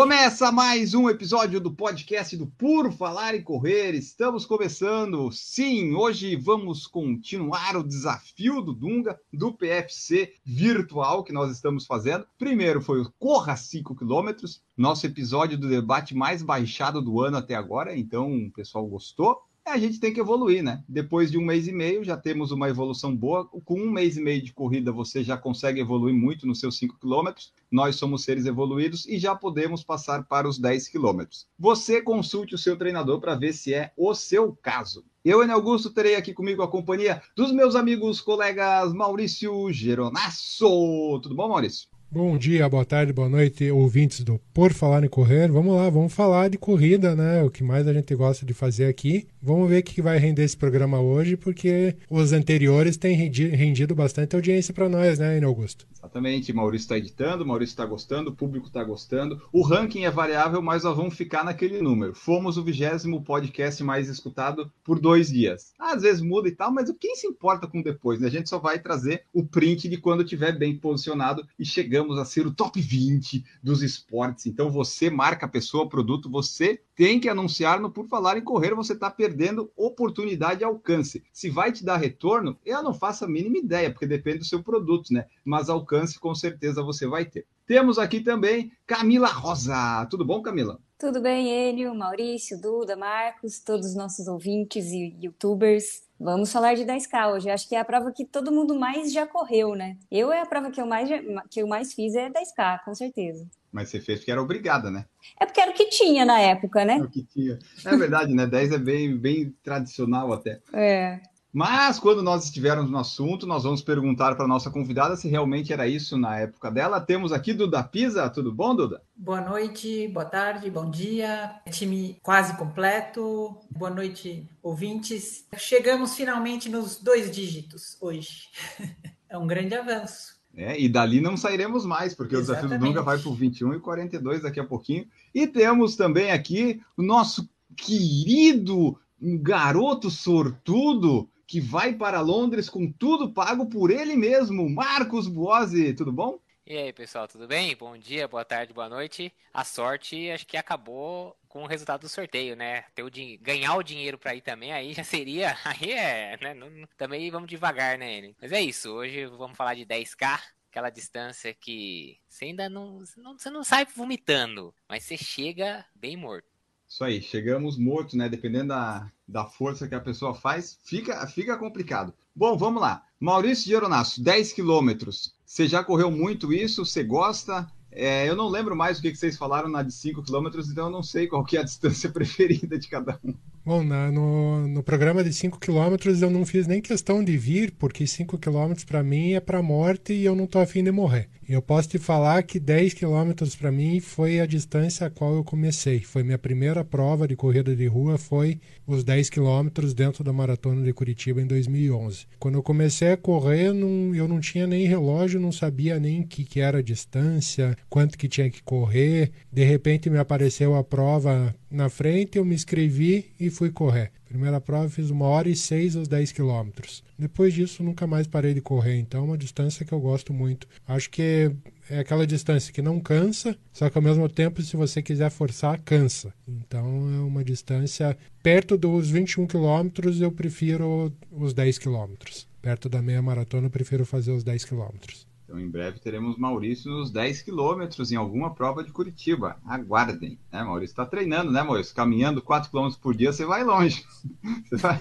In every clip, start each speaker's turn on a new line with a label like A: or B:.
A: Começa mais um episódio do podcast do Por Falar em Correr. Estamos começando. Sim, hoje vamos continuar o desafio do Dunga do PFC virtual que nós estamos fazendo. Primeiro foi o Corra 5 km, nosso episódio do debate mais baixado do ano até agora, então o pessoal gostou a gente tem que evoluir, né? Depois de um mês e meio, já temos uma evolução boa. Com um mês e meio de corrida, você já consegue evoluir muito nos seus 5 quilômetros. Nós somos seres evoluídos e já podemos passar para os 10 quilômetros. Você consulte o seu treinador para ver se é o seu caso. Eu, Enio Augusto, terei aqui comigo a companhia dos meus amigos, colegas Maurício Geronasso. Tudo bom, Maurício?
B: Bom dia, boa tarde, boa noite, ouvintes do Por Falar em Correr. Vamos lá, vamos falar de corrida, né? O que mais a gente gosta de fazer aqui. Vamos ver o que vai render esse programa hoje, porque os anteriores têm rendido bastante audiência para nós, né, Augusto?
A: Exatamente, Maurício está editando, Maurício está gostando, o público está gostando. O ranking é variável, mas nós vamos ficar naquele número. Fomos o vigésimo podcast mais escutado por dois dias. Às vezes muda e tal, mas quem se importa com depois, né? A gente só vai trazer o print de quando estiver bem posicionado e chegamos a ser o top 20 dos esportes. Então você marca pessoa, produto, você tem que anunciar no Por Falar em Correr, você está perdendo oportunidade e alcance. Se vai te dar retorno, eu não faço a mínima ideia, porque depende do seu produto, né? Mas alcance, com certeza você vai ter. Temos aqui também Camila Rosa. Tudo bom, Camila?
C: Tudo bem, Enio, Maurício, Duda, Marcos, todos os nossos ouvintes e youtubers. Vamos falar de 10K hoje. Acho que é a prova que todo mundo mais já correu, né? Eu é a prova que eu mais, que eu mais fiz é 10K, com certeza.
A: Mas você fez porque era obrigada, né?
C: É porque era o que tinha na época, né?
A: É o que tinha. É verdade, né? 10 é bem, bem tradicional até.
C: É.
A: Mas quando nós estivermos no assunto, nós vamos perguntar para a nossa convidada se realmente era isso na época dela. Temos aqui Duda Pisa. Tudo bom, Duda?
D: Boa noite, boa tarde, bom dia. Time quase completo. Boa noite, ouvintes. Chegamos finalmente nos dois dígitos hoje. é um grande avanço.
A: É, e dali não sairemos mais, porque Exatamente. o desafio do Dunga vai para o 21 e 42 daqui a pouquinho. E temos também aqui o nosso querido garoto sortudo que vai para Londres com tudo pago por ele mesmo, Marcos Buozzi. Tudo bom?
E: E aí, pessoal, tudo bem? Bom dia, boa tarde, boa noite. A sorte acho que acabou com o resultado do sorteio, né? Ter o ganhar o dinheiro para ir também, aí já seria. Aí é, né? Não, também vamos devagar, né, Mas é isso. Hoje vamos falar de 10K, aquela distância que você ainda não, não, você não sai vomitando, mas você chega bem morto.
A: Isso aí, chegamos mortos, né? Dependendo da, da força que a pessoa faz, fica, fica complicado. Bom, vamos lá. Maurício de Aeronasso, 10 quilômetros. Você já correu muito isso? Você gosta? É, eu não lembro mais o que, que vocês falaram na de 5 quilômetros, então eu não sei qual que é a distância preferida de cada um.
B: Bom, na, no, no programa de 5 km eu não fiz nem questão de vir, porque 5 km para mim é para morte e eu não tô afim de morrer. Eu posso te falar que 10 km para mim foi a distância a qual eu comecei. Foi minha primeira prova de corrida de rua, foi os 10 km dentro da maratona de Curitiba em 2011. Quando eu comecei a correr, não, eu não tinha nem relógio, não sabia nem o que, que era a distância, quanto que tinha que correr. De repente me apareceu a prova na frente, eu me inscrevi e fui correr. Primeira prova fiz uma hora e seis aos 10 quilômetros. Depois disso, nunca mais parei de correr. Então, é uma distância que eu gosto muito. Acho que é aquela distância que não cansa, só que ao mesmo tempo, se você quiser forçar, cansa. Então, é uma distância perto dos 21 quilômetros, eu prefiro os 10 quilômetros. Perto da meia maratona, eu prefiro fazer os 10 quilômetros.
A: Então, em breve teremos Maurício nos 10 quilômetros em alguma prova de Curitiba. Aguardem. Né, Maurício está treinando, né, Maurício? Caminhando 4 quilômetros por dia, você vai longe. Você vai,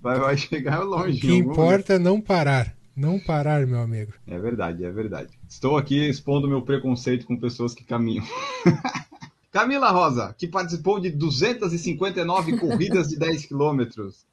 A: vai, vai chegar longe.
B: O que importa é não parar. Não parar, meu amigo.
A: É verdade, é verdade. Estou aqui expondo meu preconceito com pessoas que caminham. Camila Rosa, que participou de 259 corridas de 10 quilômetros.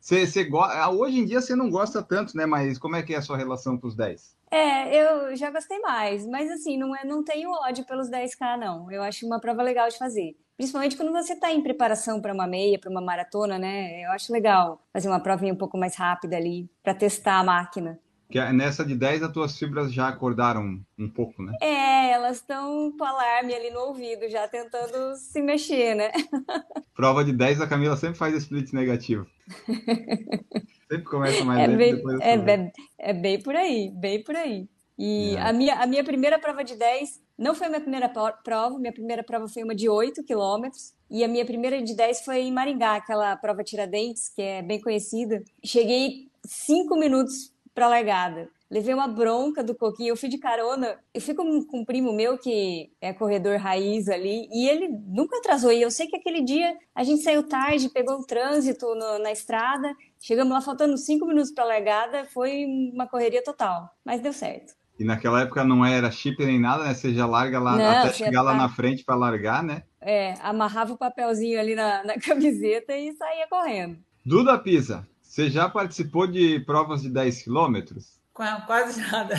A: Hoje em dia você não gosta tanto, né? Mas como é que é a sua relação com os 10?
C: É, eu já gostei mais, mas assim, não, é, não tenho ódio pelos 10K, não. Eu acho uma prova legal de fazer. Principalmente quando você está em preparação para uma meia, para uma maratona, né? Eu acho legal fazer uma provinha um pouco mais rápida ali, para testar a máquina.
A: Que é nessa de 10 as tuas fibras já acordaram um pouco, né?
C: É, elas estão com alarme ali no ouvido, já tentando se mexer, né?
A: Prova de 10, a Camila sempre faz split negativo. sempre começa mais
C: É bem,
A: depois
C: é, bem, é bem por aí, bem por aí. E
A: É.
C: a minha, a minha primeira prova de 10 não foi a minha primeira prova, minha primeira prova foi uma de 8 quilômetros, e a minha primeira de 10 foi em Maringá, aquela prova Tiradentes, que é bem conhecida. Cheguei 5 minutos para largada. Levei uma bronca do Coquinho, eu fui de carona, eu fui com, com um primo meu que é corredor raiz ali, e ele nunca atrasou. E eu sei que aquele dia a gente saiu tarde, pegou um trânsito no- na estrada, chegamos lá faltando cinco minutos para a largada, foi uma correria total, mas deu certo.
A: E naquela época não era chip nem nada, né? Você já larga lá
C: Não,
A: até chegar lá na frente para largar, né?
C: É, amarrava o papelzinho ali na, na camiseta e saía correndo.
A: Duda Pisa, você já participou de provas de 10 quilômetros?
D: Qua- Quase nada.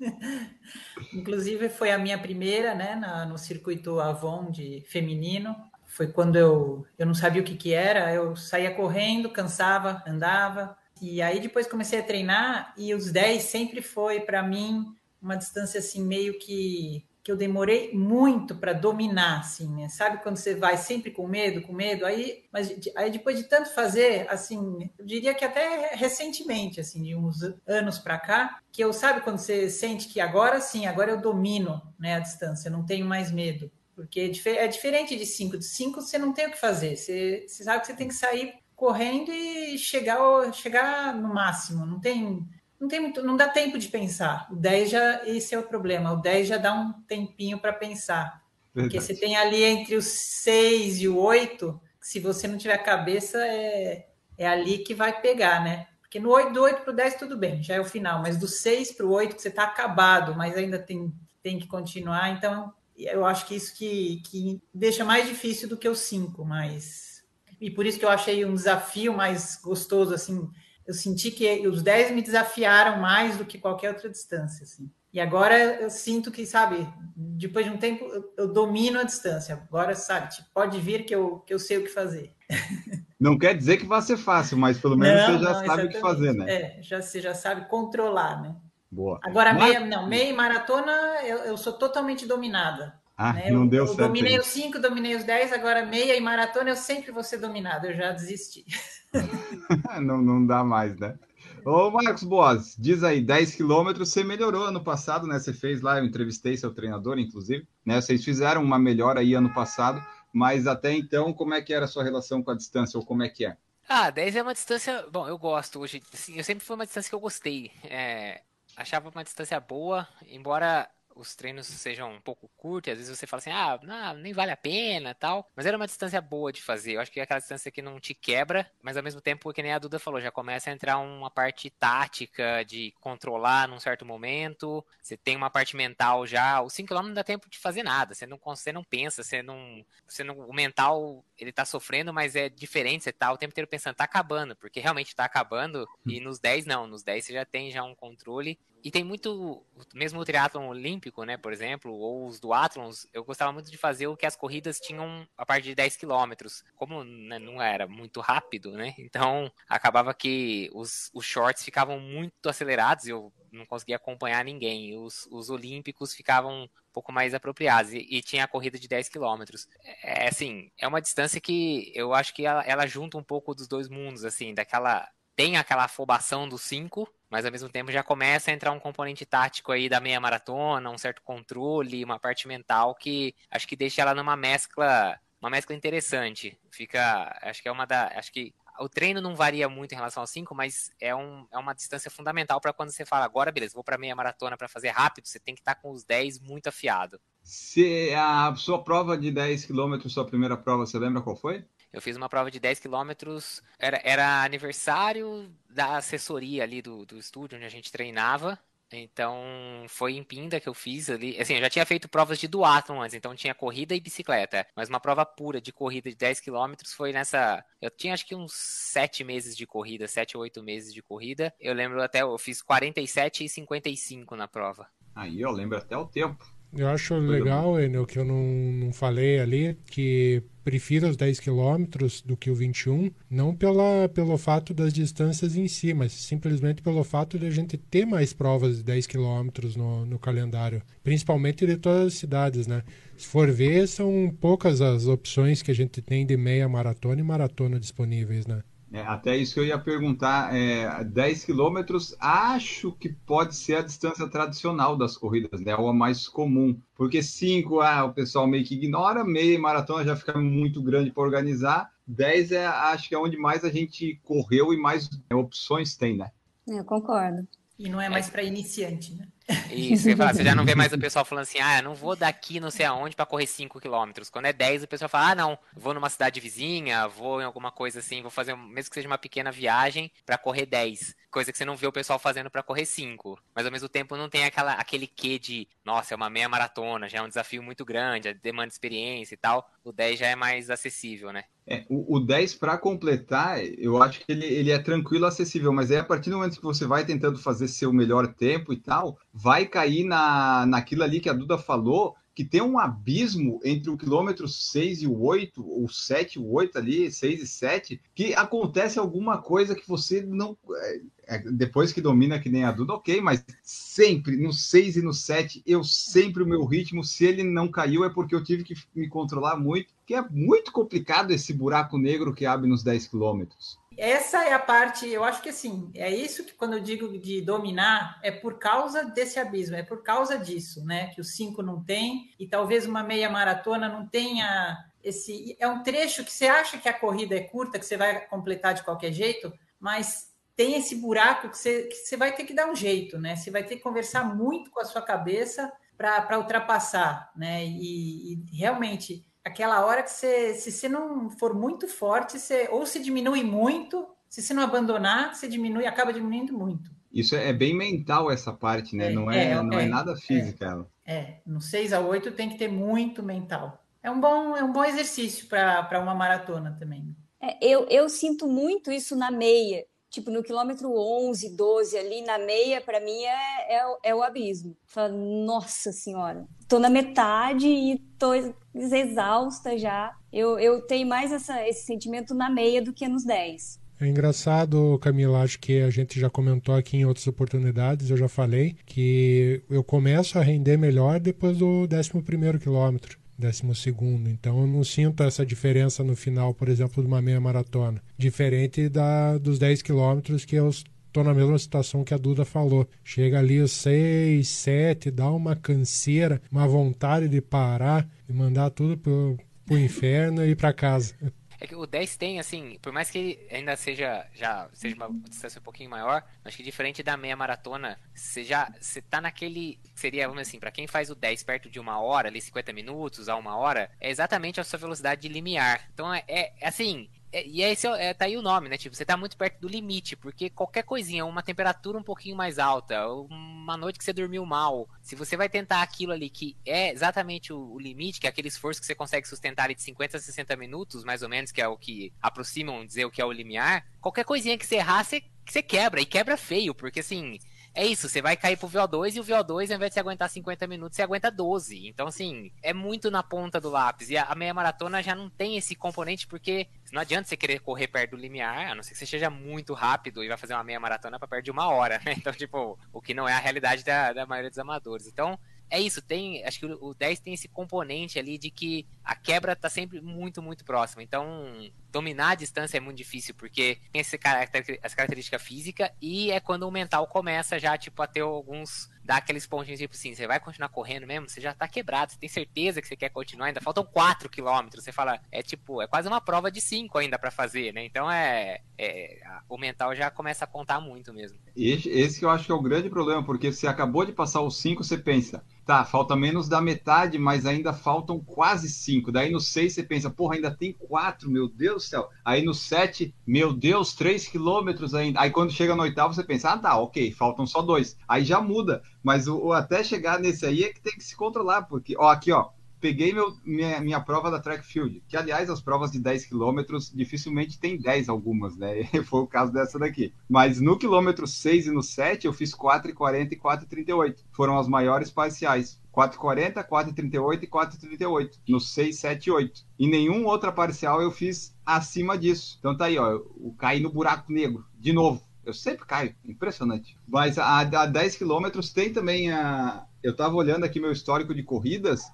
D: Inclusive, foi a minha primeira, né, na- no circuito Avon de feminino. Foi quando eu, eu não sabia o que, que era, eu saía correndo, cansava, andava. E aí depois comecei a treinar e os 10 sempre foi para mim uma distância assim meio que que eu demorei muito para dominar, assim, né? Sabe quando você vai sempre com medo, com medo, aí, mas aí depois de tanto fazer, assim, eu diria que até recentemente, assim, de uns anos para cá, que eu sabe quando você sente que agora sim, agora eu domino, né, a distância, não tenho mais medo, porque é, é diferente de 5, de 5 você não tem o que fazer, você, você sabe que você tem que sair correndo e chegar chegar no máximo, não tem não tem muito, não dá tempo de pensar. O 10 já, esse é o problema. O 10 já dá um tempinho para pensar. Porque
A: Verdade.
D: você tem ali entre os 6 e o 8, se você não tiver cabeça, é, é ali que vai pegar, né? Porque no 8, do 8 para o 10 tudo bem, já é o final, mas do 6 para o 8 que você está acabado, mas ainda tem, tem que continuar, então eu acho que isso que, que deixa mais difícil do que o 5, mas e por isso que eu achei um desafio mais gostoso, assim, eu senti que os 10 me desafiaram mais do que qualquer outra distância, assim. E agora eu sinto que, sabe, depois de um tempo eu, eu domino a distância. Agora, sabe, tipo, pode vir que eu, que eu sei o que fazer.
A: Não quer dizer que vai ser fácil, mas pelo menos você já sabe o que fazer, né?
D: É, já, você já sabe controlar, né?
A: Boa.
D: Agora,
A: Mas-
D: meia, não, meia e maratona, eu, eu sou totalmente dominada.
A: Ah,
D: né?
A: não
D: eu,
A: deu
D: eu
A: certo.
D: dominei os 5, dominei os 10, agora meia e maratona eu sempre vou ser dominada, eu já desisti.
A: não, não dá mais, né? Ô, Marcos Boas, diz aí, 10 quilômetros, você melhorou ano passado, né? Você fez lá, eu entrevistei seu treinador, inclusive, né? Vocês fizeram uma melhora aí ano passado, mas até então, como é que era a sua relação com a distância, ou como é que é?
E: Ah, 10 é uma distância. Bom, eu gosto hoje. Assim, eu sempre foi uma distância que eu gostei. É, achava uma distância boa, embora os treinos sejam um pouco curtos, às vezes você fala assim, ah, não, nem vale a pena tal. Mas era uma distância boa de fazer. Eu acho que é aquela distância que não te quebra, mas ao mesmo tempo, que nem a Duda falou, já começa a entrar uma parte tática de controlar num certo momento. Você tem uma parte mental já. Os 5km não dá tempo de fazer nada. Você não, você não pensa, você não. Você não. O mental, ele tá sofrendo, mas é diferente. Você tá o tempo inteiro pensando, tá acabando, porque realmente tá acabando. E nos 10 não. Nos 10 você já tem já um controle. E tem muito, mesmo o triatlon olímpico, né, por exemplo, ou os duatlons, eu gostava muito de fazer o que as corridas tinham a partir de 10 quilômetros. Como né, não era muito rápido, né, então acabava que os, os shorts ficavam muito acelerados e eu não conseguia acompanhar ninguém. Os, os olímpicos ficavam um pouco mais apropriados e, e tinha a corrida de 10 quilômetros. É assim, é uma distância que eu acho que ela, ela junta um pouco dos dois mundos, assim, daquela tem aquela afobação do 5, mas ao mesmo tempo já começa a entrar um componente tático aí da meia maratona, um certo controle, uma parte mental que acho que deixa ela numa mescla, uma mescla interessante. Fica, acho que é uma da, acho que o treino não varia muito em relação ao 5, mas é, um, é uma distância fundamental para quando você fala, agora beleza, vou para meia maratona para fazer rápido, você tem que estar tá com os 10 muito afiado.
A: Se a sua prova de 10 quilômetros, sua primeira prova, você lembra qual foi?
E: Eu fiz uma prova de 10 quilômetros, era, era aniversário da assessoria ali do, do estúdio onde a gente treinava. Então foi em Pinda que eu fiz ali. Assim, eu já tinha feito provas de duatlon antes, então tinha corrida e bicicleta. Mas uma prova pura de corrida de 10 quilômetros foi nessa. Eu tinha acho que uns 7 meses de corrida, 7 ou 8 meses de corrida. Eu lembro até, eu fiz 47 e 55 na prova.
A: Aí eu lembro até o tempo.
B: Eu acho legal, Enel, que eu não, não falei ali, que prefiro os 10 quilômetros do que o 21, não pela, pelo fato das distâncias em si, mas simplesmente pelo fato de a gente ter mais provas de 10 quilômetros no, no calendário, principalmente de todas as cidades, né? Se for ver, são poucas as opções que a gente tem de meia maratona e maratona disponíveis, né?
A: É, até isso que eu ia perguntar, é, 10 quilômetros, acho que pode ser a distância tradicional das corridas, né? Ou a mais comum. Porque 5, ah, o pessoal meio que ignora, meia maratona já fica muito grande para organizar. 10 é, acho que é onde mais a gente correu e mais opções tem, né?
C: É, eu concordo.
D: E não é mais para iniciante, né?
E: Isso, você, fala, você já não vê mais o pessoal falando assim, ah, eu não vou daqui não sei aonde para correr 5 km. Quando é 10, o pessoal fala, ah, não, vou numa cidade vizinha, vou em alguma coisa assim, vou fazer, mesmo que seja uma pequena viagem, para correr 10. Coisa que você não vê o pessoal fazendo para correr 5. Mas ao mesmo tempo não tem aquela, aquele quê de, nossa, é uma meia maratona, já é um desafio muito grande, demanda experiência e tal. O 10 já é mais acessível, né?
A: É, o, o 10 para completar, eu acho que ele, ele é tranquilo, acessível, mas é a partir do momento que você vai tentando fazer seu melhor tempo e tal, vai cair na, naquilo ali que a Duda falou, que tem um abismo entre o quilômetro 6 e o 8, ou 7 e o 8 ali, 6 e 7, que acontece alguma coisa que você não. É, é, depois que domina que nem a Duda, ok, mas sempre, no 6 e no 7, eu sempre o meu ritmo, se ele não caiu, é porque eu tive que me controlar muito, que é muito complicado esse buraco negro que abre nos 10 quilômetros.
D: Essa é a parte, eu acho que assim, é isso que quando eu digo de dominar, é por causa desse abismo, é por causa disso, né? Que o 5 não tem, e talvez uma meia maratona não tenha esse. É um trecho que você acha que a corrida é curta, que você vai completar de qualquer jeito, mas tem esse buraco que você, que você vai ter que dar um jeito, né? Você vai ter que conversar muito com a sua cabeça para ultrapassar, né? E, e realmente aquela hora que você, se você não for muito forte, você ou se diminui muito, se você não abandonar, você diminui, acaba diminuindo muito.
A: Isso é bem mental essa parte, né? É, não é, é não é, é nada física.
D: É, é, no 6 a 8 tem que ter muito mental. É um bom, é um bom exercício para uma maratona também.
C: É, eu, eu sinto muito isso na meia tipo, no quilômetro 11, 12, ali na meia, para mim é, é, é, o abismo. Falo, Nossa Senhora, tô na metade e tô exausta já. Eu, eu tenho mais essa, esse sentimento na meia do que nos 10.
B: É engraçado, Camila, acho que a gente já comentou aqui em outras oportunidades, eu já falei, que eu começo a render melhor depois do 11 quilômetro décimo segundo. Então eu não sinto essa diferença no final, por exemplo, de uma meia maratona. Diferente da, dos 10 quilômetros que eu estou na mesma situação que a Duda falou. Chega ali os 6, 7, dá uma canseira, uma vontade de parar e mandar tudo pro, inferno e para casa.
E: É que o 10 tem, assim, por mais que ainda seja já seja uma distância um pouquinho maior, acho que diferente da meia maratona, você já você tá naquele. Seria, vamos assim, para quem faz o 10 perto de uma hora, ali 50 minutos a uma hora, é exatamente a sua velocidade de limiar. Então é, é assim, é, e esse é, é, tá aí o nome, né? Tipo, você tá muito perto do limite, porque qualquer coisinha, uma temperatura um pouquinho mais alta, uma noite que você dormiu mal, se você vai tentar aquilo ali que é exatamente o, o limite, que é aquele esforço que você consegue sustentar ali de 50 a 60 minutos, mais ou menos, que é o que aproximam dizer o que é o limiar, qualquer coisinha que você errar, você, você quebra, e quebra feio, porque assim, é isso, você vai cair pro VO2 e o VO2, ao invés de você aguentar 50 minutos, você aguenta 12. Então, assim, é muito na ponta do lápis. E a meia maratona já não tem esse componente, porque não adianta você querer correr perto do limiar, a não ser que você seja muito rápido e vai fazer uma meia maratona para perto de uma hora, né? Então, tipo, o que não é a realidade da, da maioria dos amadores. Então, é isso, tem. Acho que o 10 tem esse componente ali de que a quebra tá sempre muito, muito próxima. Então, dominar a distância é muito difícil, porque tem esse caracter, essa característica física e é quando o mental começa já, tipo, a ter alguns dá aqueles pontinhos tipo assim, você vai continuar correndo mesmo? Você já tá quebrado, você tem certeza que você quer continuar? Ainda faltam 4 quilômetros. Você fala, é tipo, é quase uma prova de 5 ainda para fazer, né? Então é, é, o mental já começa a contar muito mesmo.
A: Esse que eu acho que é o grande problema, porque você acabou de passar os 5, você pensa, tá, falta menos da metade, mas ainda faltam quase 5. Daí no 6 você pensa, porra, ainda tem 4, meu Deus do céu. Aí no 7, meu Deus, 3 quilômetros ainda. Aí quando chega no oitavo, você pensa, ah, tá, ok, faltam só dois. Aí já muda. Mas o, o, até chegar nesse aí é que tem que se controlar, porque, ó, aqui, ó, peguei meu, minha, minha prova da track field, que aliás as provas de 10 quilômetros dificilmente tem 10 algumas, né? Foi o caso dessa daqui. Mas no quilômetro 6 e no 7 eu fiz 4,40 e 4,38. Foram as maiores parciais. 4,40, 4,38 e 4,38 no 6, 7 e 8. E nenhum outra parcial eu fiz acima disso. Então tá aí, ó, o caí no buraco negro, de novo. Eu sempre caio, impressionante. Mas a, a 10 quilômetros tem também a. Eu tava olhando aqui meu histórico de corridas,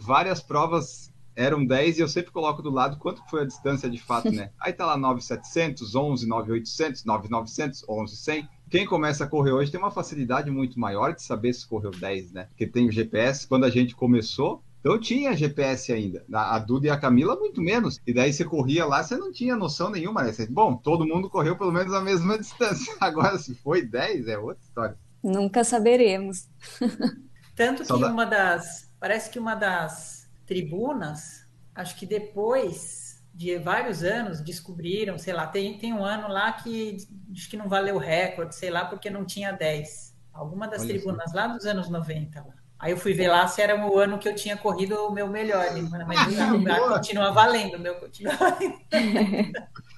A: várias provas eram 10 e eu sempre coloco do lado quanto foi a distância de fato, né? Aí tá lá 9,700, 11, 9,800, 9,900, 11,100. Quem começa a correr hoje tem uma facilidade muito maior de saber se correu 10, né? Porque tem o GPS. Quando a gente começou, então tinha GPS ainda. A Duda e a Camila, muito menos. E daí você corria lá, você não tinha noção nenhuma, né? Você, bom, todo mundo correu pelo menos a mesma distância. Agora, se foi 10, é outra história.
C: Nunca saberemos.
D: Tanto que uma das. Parece que uma das tribunas, acho que depois de vários anos, descobriram, sei lá, tem, tem um ano lá que acho que não valeu o recorde, sei lá, porque não tinha 10. Alguma das Olha tribunas assim. lá dos anos 90. Lá. Aí eu fui ver lá se era o ano que eu tinha corrido o meu melhor, mas não, continua valendo, o meu continua valendo.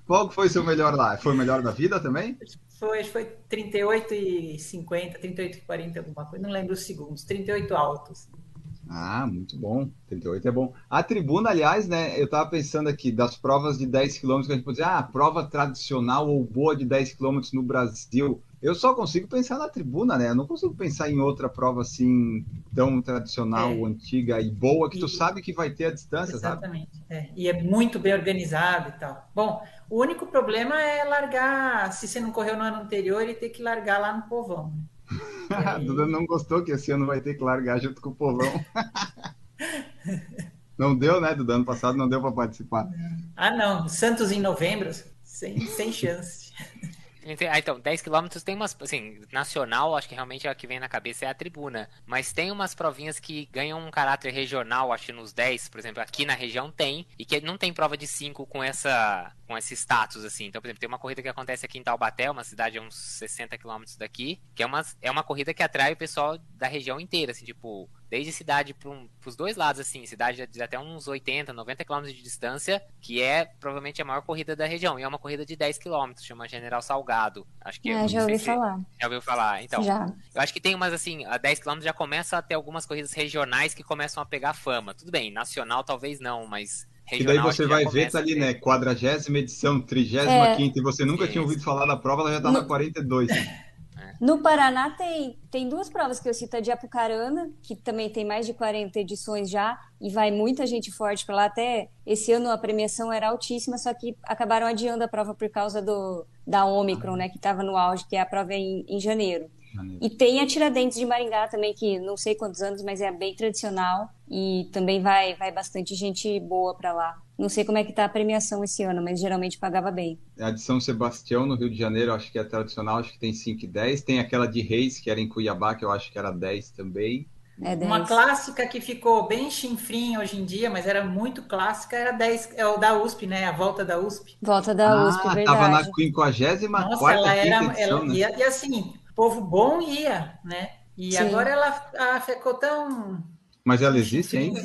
A: Qual foi seu melhor lá? Foi o melhor da vida também?
D: Foi, foi 38 e 50, 38 e 40, alguma coisa, não lembro os segundos, 38 altos.
A: Ah, muito bom. 38 é bom. A tribuna, aliás, né? Eu tava pensando aqui das provas de 10 km que a gente pode dizer, ah, prova tradicional ou boa de 10 km no Brasil. Eu só consigo pensar na tribuna, né? Eu não consigo pensar em outra prova assim tão tradicional, é. antiga e boa que e, tu sabe que vai ter a distância,
D: exatamente. sabe? Exatamente. É. E é muito bem organizado e tal. Bom, o único problema é largar, se você não correu no ano anterior, e ter que largar lá no povão.
A: A Duda não gostou que esse ano vai ter que largar junto com o povão. não deu, né? Do ano passado não deu para participar.
D: Ah, não. Santos em novembro, sem, sem chance.
E: Ah, então, 10 km tem umas, assim, nacional, acho que realmente a que vem na cabeça é a tribuna. Mas tem umas provinhas que ganham um caráter regional, acho que nos 10, por exemplo, aqui na região tem, e que não tem prova de 5 com essa com esse status, assim. Então, por exemplo, tem uma corrida que acontece aqui em Taubaté, uma cidade a uns 60 quilômetros daqui, que é uma, é uma corrida que atrai o pessoal da região inteira, assim, tipo, desde cidade para um, os dois lados, assim, cidade de até uns 80, 90 quilômetros de distância, que é provavelmente a maior corrida da região. E é uma corrida de 10 quilômetros, chama General Salgado. Acho que
C: é, já ouvi falar.
E: Já ouviu falar? Então,
C: já.
E: eu acho que tem umas, assim, a 10 quilômetros já começa a ter algumas corridas regionais que começam a pegar fama. Tudo bem, nacional talvez não, mas
A: e daí você vai ver, tá ali, né? Quadragésima edição, trigésima quinta, e você nunca Sim. tinha ouvido falar da prova, ela já tá na 42.
C: No Paraná tem, tem duas provas que eu cito, a de Apucarana, que também tem mais de 40 edições já, e vai muita gente forte para lá. Até esse ano a premiação era altíssima, só que acabaram adiando a prova por causa do, da Omicron, né, que estava no auge, que é a prova em, em janeiro. E tem a Tiradentes de Maringá também, que não sei quantos anos, mas é bem tradicional e também vai, vai bastante gente boa para lá. Não sei como é que tá a premiação esse ano, mas geralmente pagava bem.
A: A de São Sebastião, no Rio de Janeiro, acho que é tradicional, acho que tem 5 e 10. Tem aquela de Reis, que era em Cuiabá, que eu acho que era 10 também.
D: É Uma clássica que ficou bem chinfrim hoje em dia, mas era muito clássica, era 10, é o da USP, né? A volta da USP.
C: Volta da ah, USP, verdade. Tava
A: na 54 Nossa, ela era, edição, ela,
D: né? e, e assim, povo bom ia, né? E Sim. agora ela, ela ficou tão.
A: Mas ela existe ainda?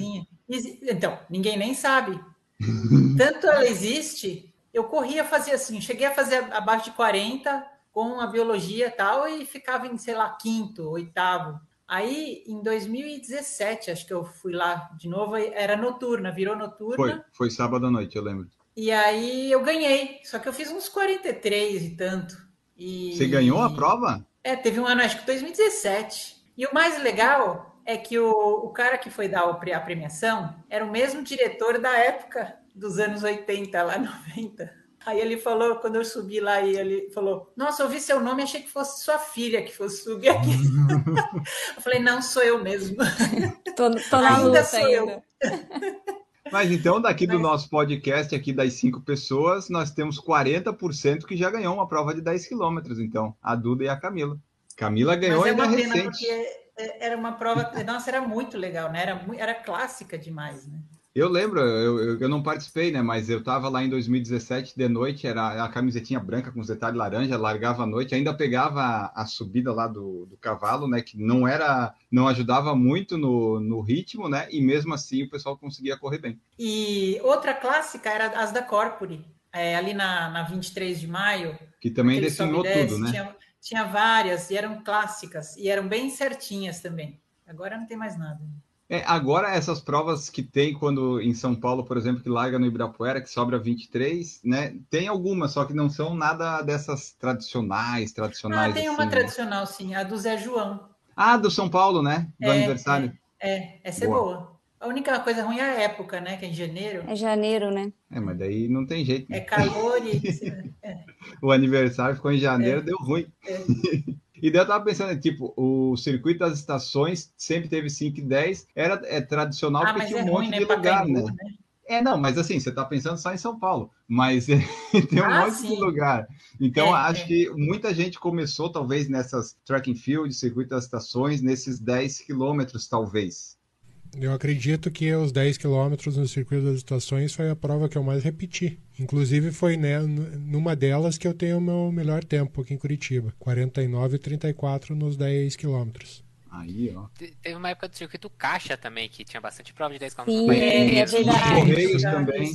D: Então, ninguém nem sabe. Tanto ela existe, eu corria fazer assim, cheguei a fazer abaixo de 40 com a biologia e tal, e ficava em, sei lá, quinto, oitavo. Aí, em 2017, acho que eu fui lá de novo, era noturna, virou noturna.
A: Foi, foi sábado à noite, eu lembro.
D: E aí eu ganhei, só que eu fiz uns 43 e tanto. E...
A: Você ganhou a prova?
D: É, teve um ano, acho que 2017. E o mais legal é que o, o cara que foi dar a premiação era o mesmo diretor da época dos anos 80, lá 90. Aí ele falou, quando eu subi lá, e ele falou: Nossa, ouvi seu nome, achei que fosse sua filha que fosse subir aqui. eu falei: Não, sou eu mesmo.
C: tô, tô na ainda sou ainda. eu.
A: Mas então, daqui do nosso podcast, aqui das cinco pessoas, nós temos 40% que já ganhou uma prova de 10 quilômetros. Então, a Duda e a Camila. Camila ganhou Mas é uma pena, recente. porque
D: era uma prova, nossa, era muito legal, né? Era, era clássica demais, né?
A: Eu lembro, eu, eu, não participei, né? Mas eu tava lá em 2017 de noite, era a camisetinha branca com os detalhes laranja, largava à noite, ainda pegava a, a subida lá do, do cavalo, né? Que não era, não ajudava muito no, no ritmo, né? E mesmo assim o pessoal conseguia correr bem.
D: E outra clássica era as da Corpore, é, ali na, na 23 de maio.
A: Que também definou tudo, né?
D: Tinha, tinha várias e eram clássicas e eram bem certinhas também. Agora não tem mais nada.
A: É, agora essas provas que tem quando em São Paulo, por exemplo, que larga no Ibirapuera, que sobra 23, né? Tem algumas, só que não são nada dessas tradicionais, tradicionais.
D: Ah, tem uma assim, né? tradicional, sim, a do Zé João.
A: Ah, do São Paulo, né? Do é, aniversário.
D: É, é, essa boa. é boa. A única coisa ruim é a época, né? Que é em janeiro.
C: É janeiro, né?
A: É, mas daí não tem jeito.
D: Né? É calor e.
A: é. O aniversário ficou em janeiro, é. deu ruim. É. E daí eu tava pensando, tipo, o circuito das estações sempre teve 5 e 10, era é, tradicional
D: ah,
A: porque tinha
D: é
A: um monte
D: ruim,
A: de
D: né?
A: lugar, né? né? É, não, mas assim, você tá pensando só em São Paulo, mas tem um ah, monte sim. de lugar. Então, é, acho é. que muita gente começou, talvez, nessas track and field, circuito das estações, nesses 10 quilômetros, talvez.
B: Eu acredito que os 10 quilômetros no circuito das estações foi a prova que eu mais repeti. Inclusive foi né, numa delas que eu tenho o meu melhor tempo aqui em Curitiba. 49 e 34 nos 10 quilômetros.
A: Aí, ó.
E: Teve uma época do circuito Caixa também, que tinha bastante prova de 10 km.
C: Sim, é, é verdade.
A: Os Correios também.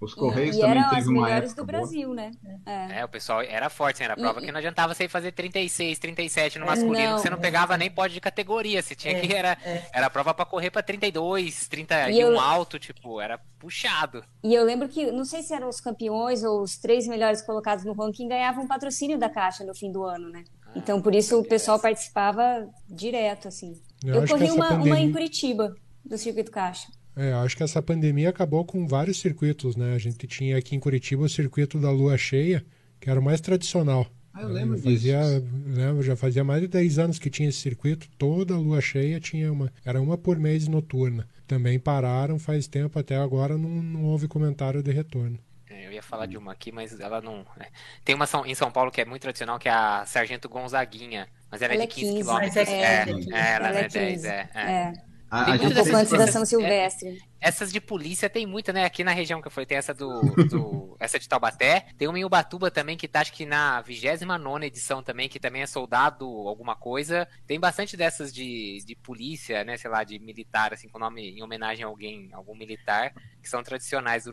A: Os Correios
C: e,
A: também
C: eram
A: teve uma
C: melhores
A: época
C: do Brasil, né?
E: É. é. o pessoal era forte, assim, era prova
C: E-
E: que não adiantava você ir fazer 36, 37 no masculino,
C: Não.
E: você não pegava nem pódio de categoria. Você tinha
D: É,
E: que era,
D: é.
E: era prova pra correr pra 32, 31
C: E eu-
E: alto, tipo, era puxado.
C: E eu lembro que, não sei se eram os campeões ou os três melhores colocados no ranking ganhavam patrocínio da Caixa no fim do ano, né? Então, por isso o pessoal participava direto, assim.
B: Eu
C: Eu, corri uma, uma
B: pandemia-
C: em Curitiba, do Circuito Caixa.
B: É, acho que essa pandemia acabou com vários circuitos, né? A gente tinha aqui em Curitiba o circuito da lua cheia, que era o mais tradicional.
A: Ah, eu lembro
B: já fazia,
A: disso.
B: lembro, já fazia mais de 10 anos que tinha esse circuito, toda lua cheia tinha uma, era uma por mês noturna. Também pararam faz tempo, até agora não, não houve comentário de retorno.
E: É, Eu ia falar de uma aqui, mas ela não. é. Tem uma em São Paulo que é muito tradicional, que é a Sargento Gonzaguinha. Mas ela,
C: Ela
E: é
C: é
E: de 15
C: 15,
E: km.
D: mas é
E: É,
D: 15.
E: é, ela,
C: Ela é
E: é 10,
C: 15.
E: é. É.
C: É,
A: A,
E: Tem
A: a
E: muitas
C: um
E: dessas
C: da São Silvestre.
E: Essas de polícia tem muita, né? Aqui na região que eu falei, tem essa do, do- essa de Taubaté. Tem uma em Ubatuba também, que tá acho que na 29 edição também, que também é soldado alguma coisa. Tem bastante dessas de, de polícia, né? Sei lá, de militar, assim, com nome em homenagem a alguém, algum militar, que são tradicionais,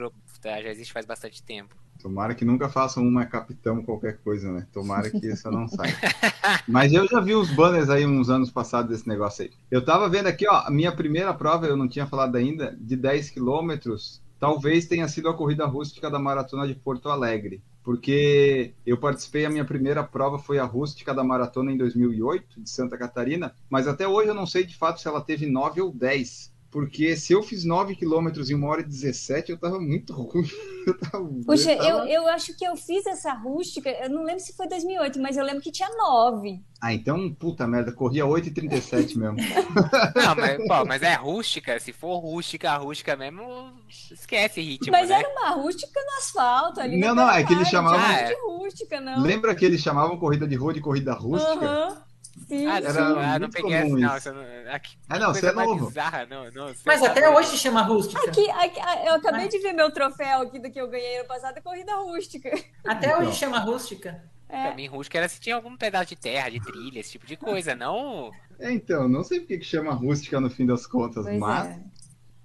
E: tá, já existe faz bastante tempo.
A: Tomara que nunca façam uma capitão qualquer coisa, né? Tomara que isso não saia. Mas eu já vi uns banners aí uns anos passados desse negócio aí. Eu tava vendo aqui, ó, a minha primeira prova, eu não tinha falado ainda, de 10 quilômetros, talvez tenha sido a corrida rústica da maratona de Porto Alegre. Porque eu participei, a minha primeira prova foi a rústica da maratona em 2008, de Santa Catarina, mas até hoje eu não sei de fato se ela teve 9 ou 10. Porque se eu fiz 9 quilômetros em 1 hora e 17, eu tava muito ruim. Eu tava,
C: Puxa,
A: tava-
C: eu, eu acho que eu fiz essa rústica, eu não lembro se foi 2008, mas eu lembro que tinha nove.
A: Ah, então, puta merda, corria 8 e 37 mesmo.
E: Não, mas, pô, mas é rústica, se for rústica, rústica mesmo, esquece ritmo,
C: Mas
E: né?
C: era uma rústica no asfalto ali.
A: Não,
C: na
A: não, é que eles chamavam-
E: Ah,
C: de rústica, não.
A: Lembra que eles chamavam corrida de rua de corrida rústica?
C: Aham, Sim,
E: Ah,
A: Era
E: não, ah, não
A: muito
E: peguei essa,
A: comum
E: não.
A: isso.
E: essa não- aqui-
A: Ah, não, você é novo.
E: bizarra, não, não, você
D: Mas
E: tá
D: até
E: doido.
D: hoje chama rústica.
C: Aqui, aqui, ah, eu acabei de ver meu troféu aqui do que eu ganhei ano passado, é corrida rústica.
D: Até
A: Então.
D: hoje chama rústica.
C: É.
E: Pra mim, rústica era se tinha algum pedaço de terra, de trilha, esse tipo de coisa, não.
A: É, então, não sei porque que chama rústica no fim das contas,
C: Pois
A: mas,
C: é.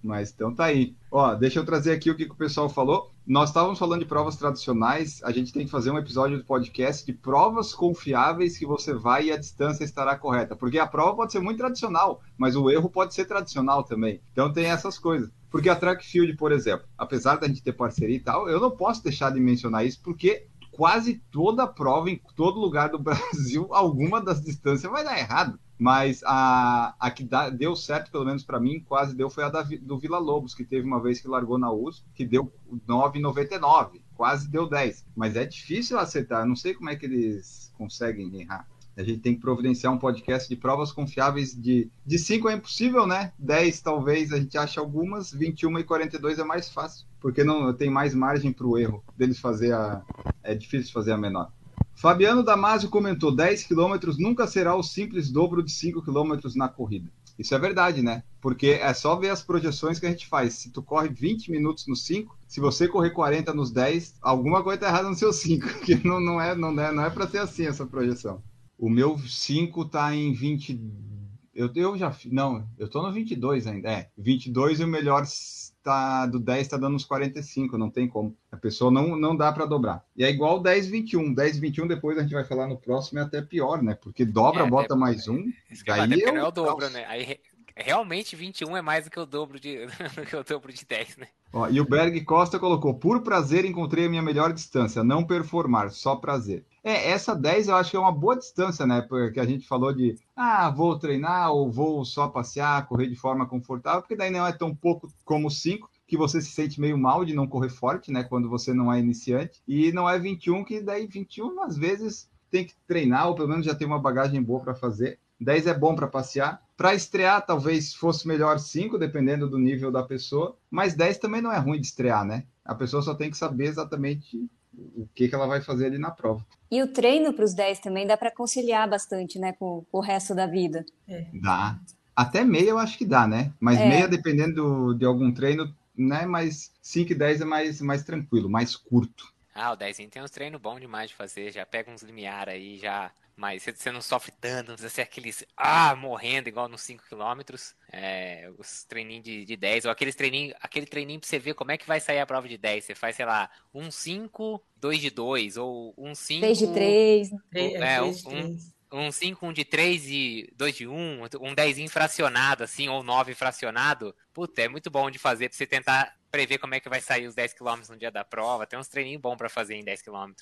A: Mas então tá aí. Ó, deixa eu trazer aqui o que, que o pessoal falou. Nós estávamos falando de provas tradicionais, a gente tem que fazer um episódio do podcast de provas confiáveis que você vai e a distância estará correta. Porque a prova pode ser muito tradicional, mas o erro pode ser tradicional também. Então tem essas coisas. Porque a track field, por exemplo, apesar da gente ter parceria e tal, eu não posso deixar de mencionar isso porque quase toda prova em todo lugar do Brasil, alguma das distâncias vai dar errado. Mas a, a que dá- deu certo, pelo menos para mim, quase deu, foi a da do Vila Lobos, que teve uma vez que largou na USP, que deu 9,99. Quase deu 10. Mas é difícil acertar. Não sei como é que eles conseguem errar. A gente tem que providenciar um podcast de provas confiáveis de, de 5 é impossível, né? 10 talvez a gente ache algumas, 21 e 42 é mais fácil, porque não tem mais margem para o erro deles fazer a. É difícil fazer a menor. Fabiano Damasio comentou: 10 quilômetros nunca será o simples dobro de 5 quilômetros na corrida. Isso é verdade, né? Porque é só ver as projeções que a gente faz. Se tu corre 20 minutos no 5, se você correr 40 nos 10, alguma coisa tá errada no seu 5, que não, não é não é, não é para ser assim essa projeção. O meu 5 tá em 20 eu, eu já não, eu tô no 22 ainda. É, 22 e o melhor tá do 10 está dando uns 45, não tem como. A pessoa não, não dá para dobrar. E é igual 10, 21. 10, 21 depois a gente vai falar no próximo é até pior, né? Porque dobra, é, bota é, mais um.
E: Daí é, o dobro, né? Aí realmente 21 é mais do que o dobro de, do que o dobro de 10, né?
A: Ó, e o Berg Costa colocou: por prazer encontrei a minha melhor distância, não performar, só prazer. É, essa 10 eu acho que é uma boa distância, né? Porque a gente falou de ah, vou treinar ou vou só passear, correr de forma confortável, porque daí não é tão pouco como 5, que você se sente meio mal de não correr forte, né? Quando você não é iniciante. E não é 21, que daí 21 às vezes tem que treinar, ou pelo menos já tem uma bagagem boa para fazer. 10 é bom para passear. Para estrear, talvez fosse melhor 5, dependendo do nível da pessoa. Mas 10 também não é ruim de estrear, né? A pessoa só tem que saber exatamente o que, que ela vai fazer ali na prova.
C: E o treino para os 10 também dá para conciliar bastante, né, com, com, o resto da vida.
A: É. Dá. Até meia eu acho que dá, né? Mas é. meia, dependendo de algum treino, né? Mas 5 e 10 é mais, mais tranquilo, mais curto.
E: Ah, o 10 tem uns treinos bons demais de fazer. Já pega uns limiar aí, já mas você não sofre tanto, não precisa ser aqueles ah, morrendo igual nos 5 km. É, os treininhos de, de 10, ou aqueles treininho, aquele treininho pra você ver como é que vai sair a prova de 10. Você faz, sei lá, um 5, 2 de 2, ou um 5.
C: 3 de 3.
E: É, um, um 5, um de 3 e 2 de 1, um 10 fracionado, assim, ou 9 fracionado. Puta, é muito bom de fazer pra você tentar prever como é que vai sair os 10 km no dia da prova. Tem uns treininhos bons para fazer em 10 km.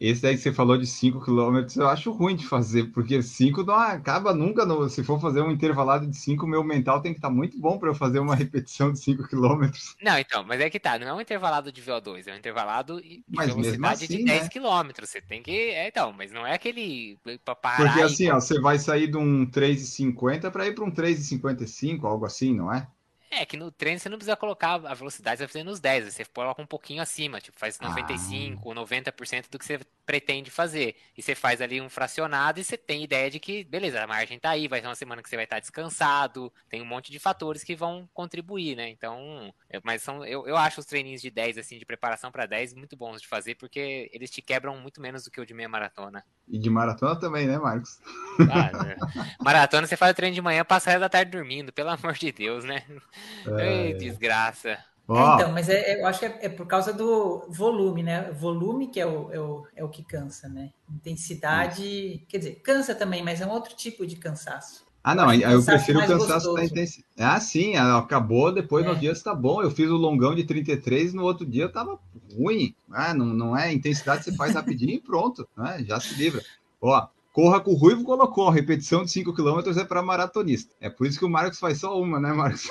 A: Esse aí que você falou de 5 km, eu acho ruim de fazer, porque 5 não acaba nunca. No, se for fazer um intervalado de 5, meu mental tem que estar tá muito bom para eu fazer uma repetição de 5 km.
E: Não, então, mas é que tá, não é um intervalado de VO2, é um intervalado de
A: mas velocidade
E: assim, de 10 né? km. Você tem que. É, então, mas não é aquele.
A: Parar porque assim, ó, você vai sair de um 3,50 para ir para um 3,55, algo assim, não é?
E: É, que no treino você não precisa colocar a velocidade, você vai fazer nos 10, você coloca um pouquinho acima, tipo, faz 95, ah. 90% do que você pretende fazer. E você faz ali um fracionado e você tem ideia de que, beleza, a margem tá aí, vai ser uma semana que você vai estar descansado, tem um monte de fatores que vão contribuir, né? Então, mas são, eu, eu acho os treininhos de 10, assim, de preparação para 10 muito bons de fazer, porque eles te quebram muito menos do que o de meia maratona.
A: E de maratona também, né, Marcos?
E: Ah, né? maratona você faz o treino de manhã, passa a da tarde dormindo, pelo amor de Deus, né? Ei, desgraça.
D: Oh. É, então, mas é, é, eu acho que é, é, por causa do volume, né? Volume que é o, é o, é o que cansa, né? Intensidade, quer dizer, cansa também, mas é um outro tipo de cansaço.
A: Ah, não, eu, eu prefiro o cansaço da intensidade. Ah, sim, acabou, depois é. no dia está bom. Eu fiz o longão de 33, no outro dia estava ruim. Ah, não, não é intensidade, você faz rapidinho e pronto, né? já se livra. Ó, Corra com o Ruivo colocou, repetição de 5 km é para maratonista. É por isso que o Marcos faz só uma, né, Marcos?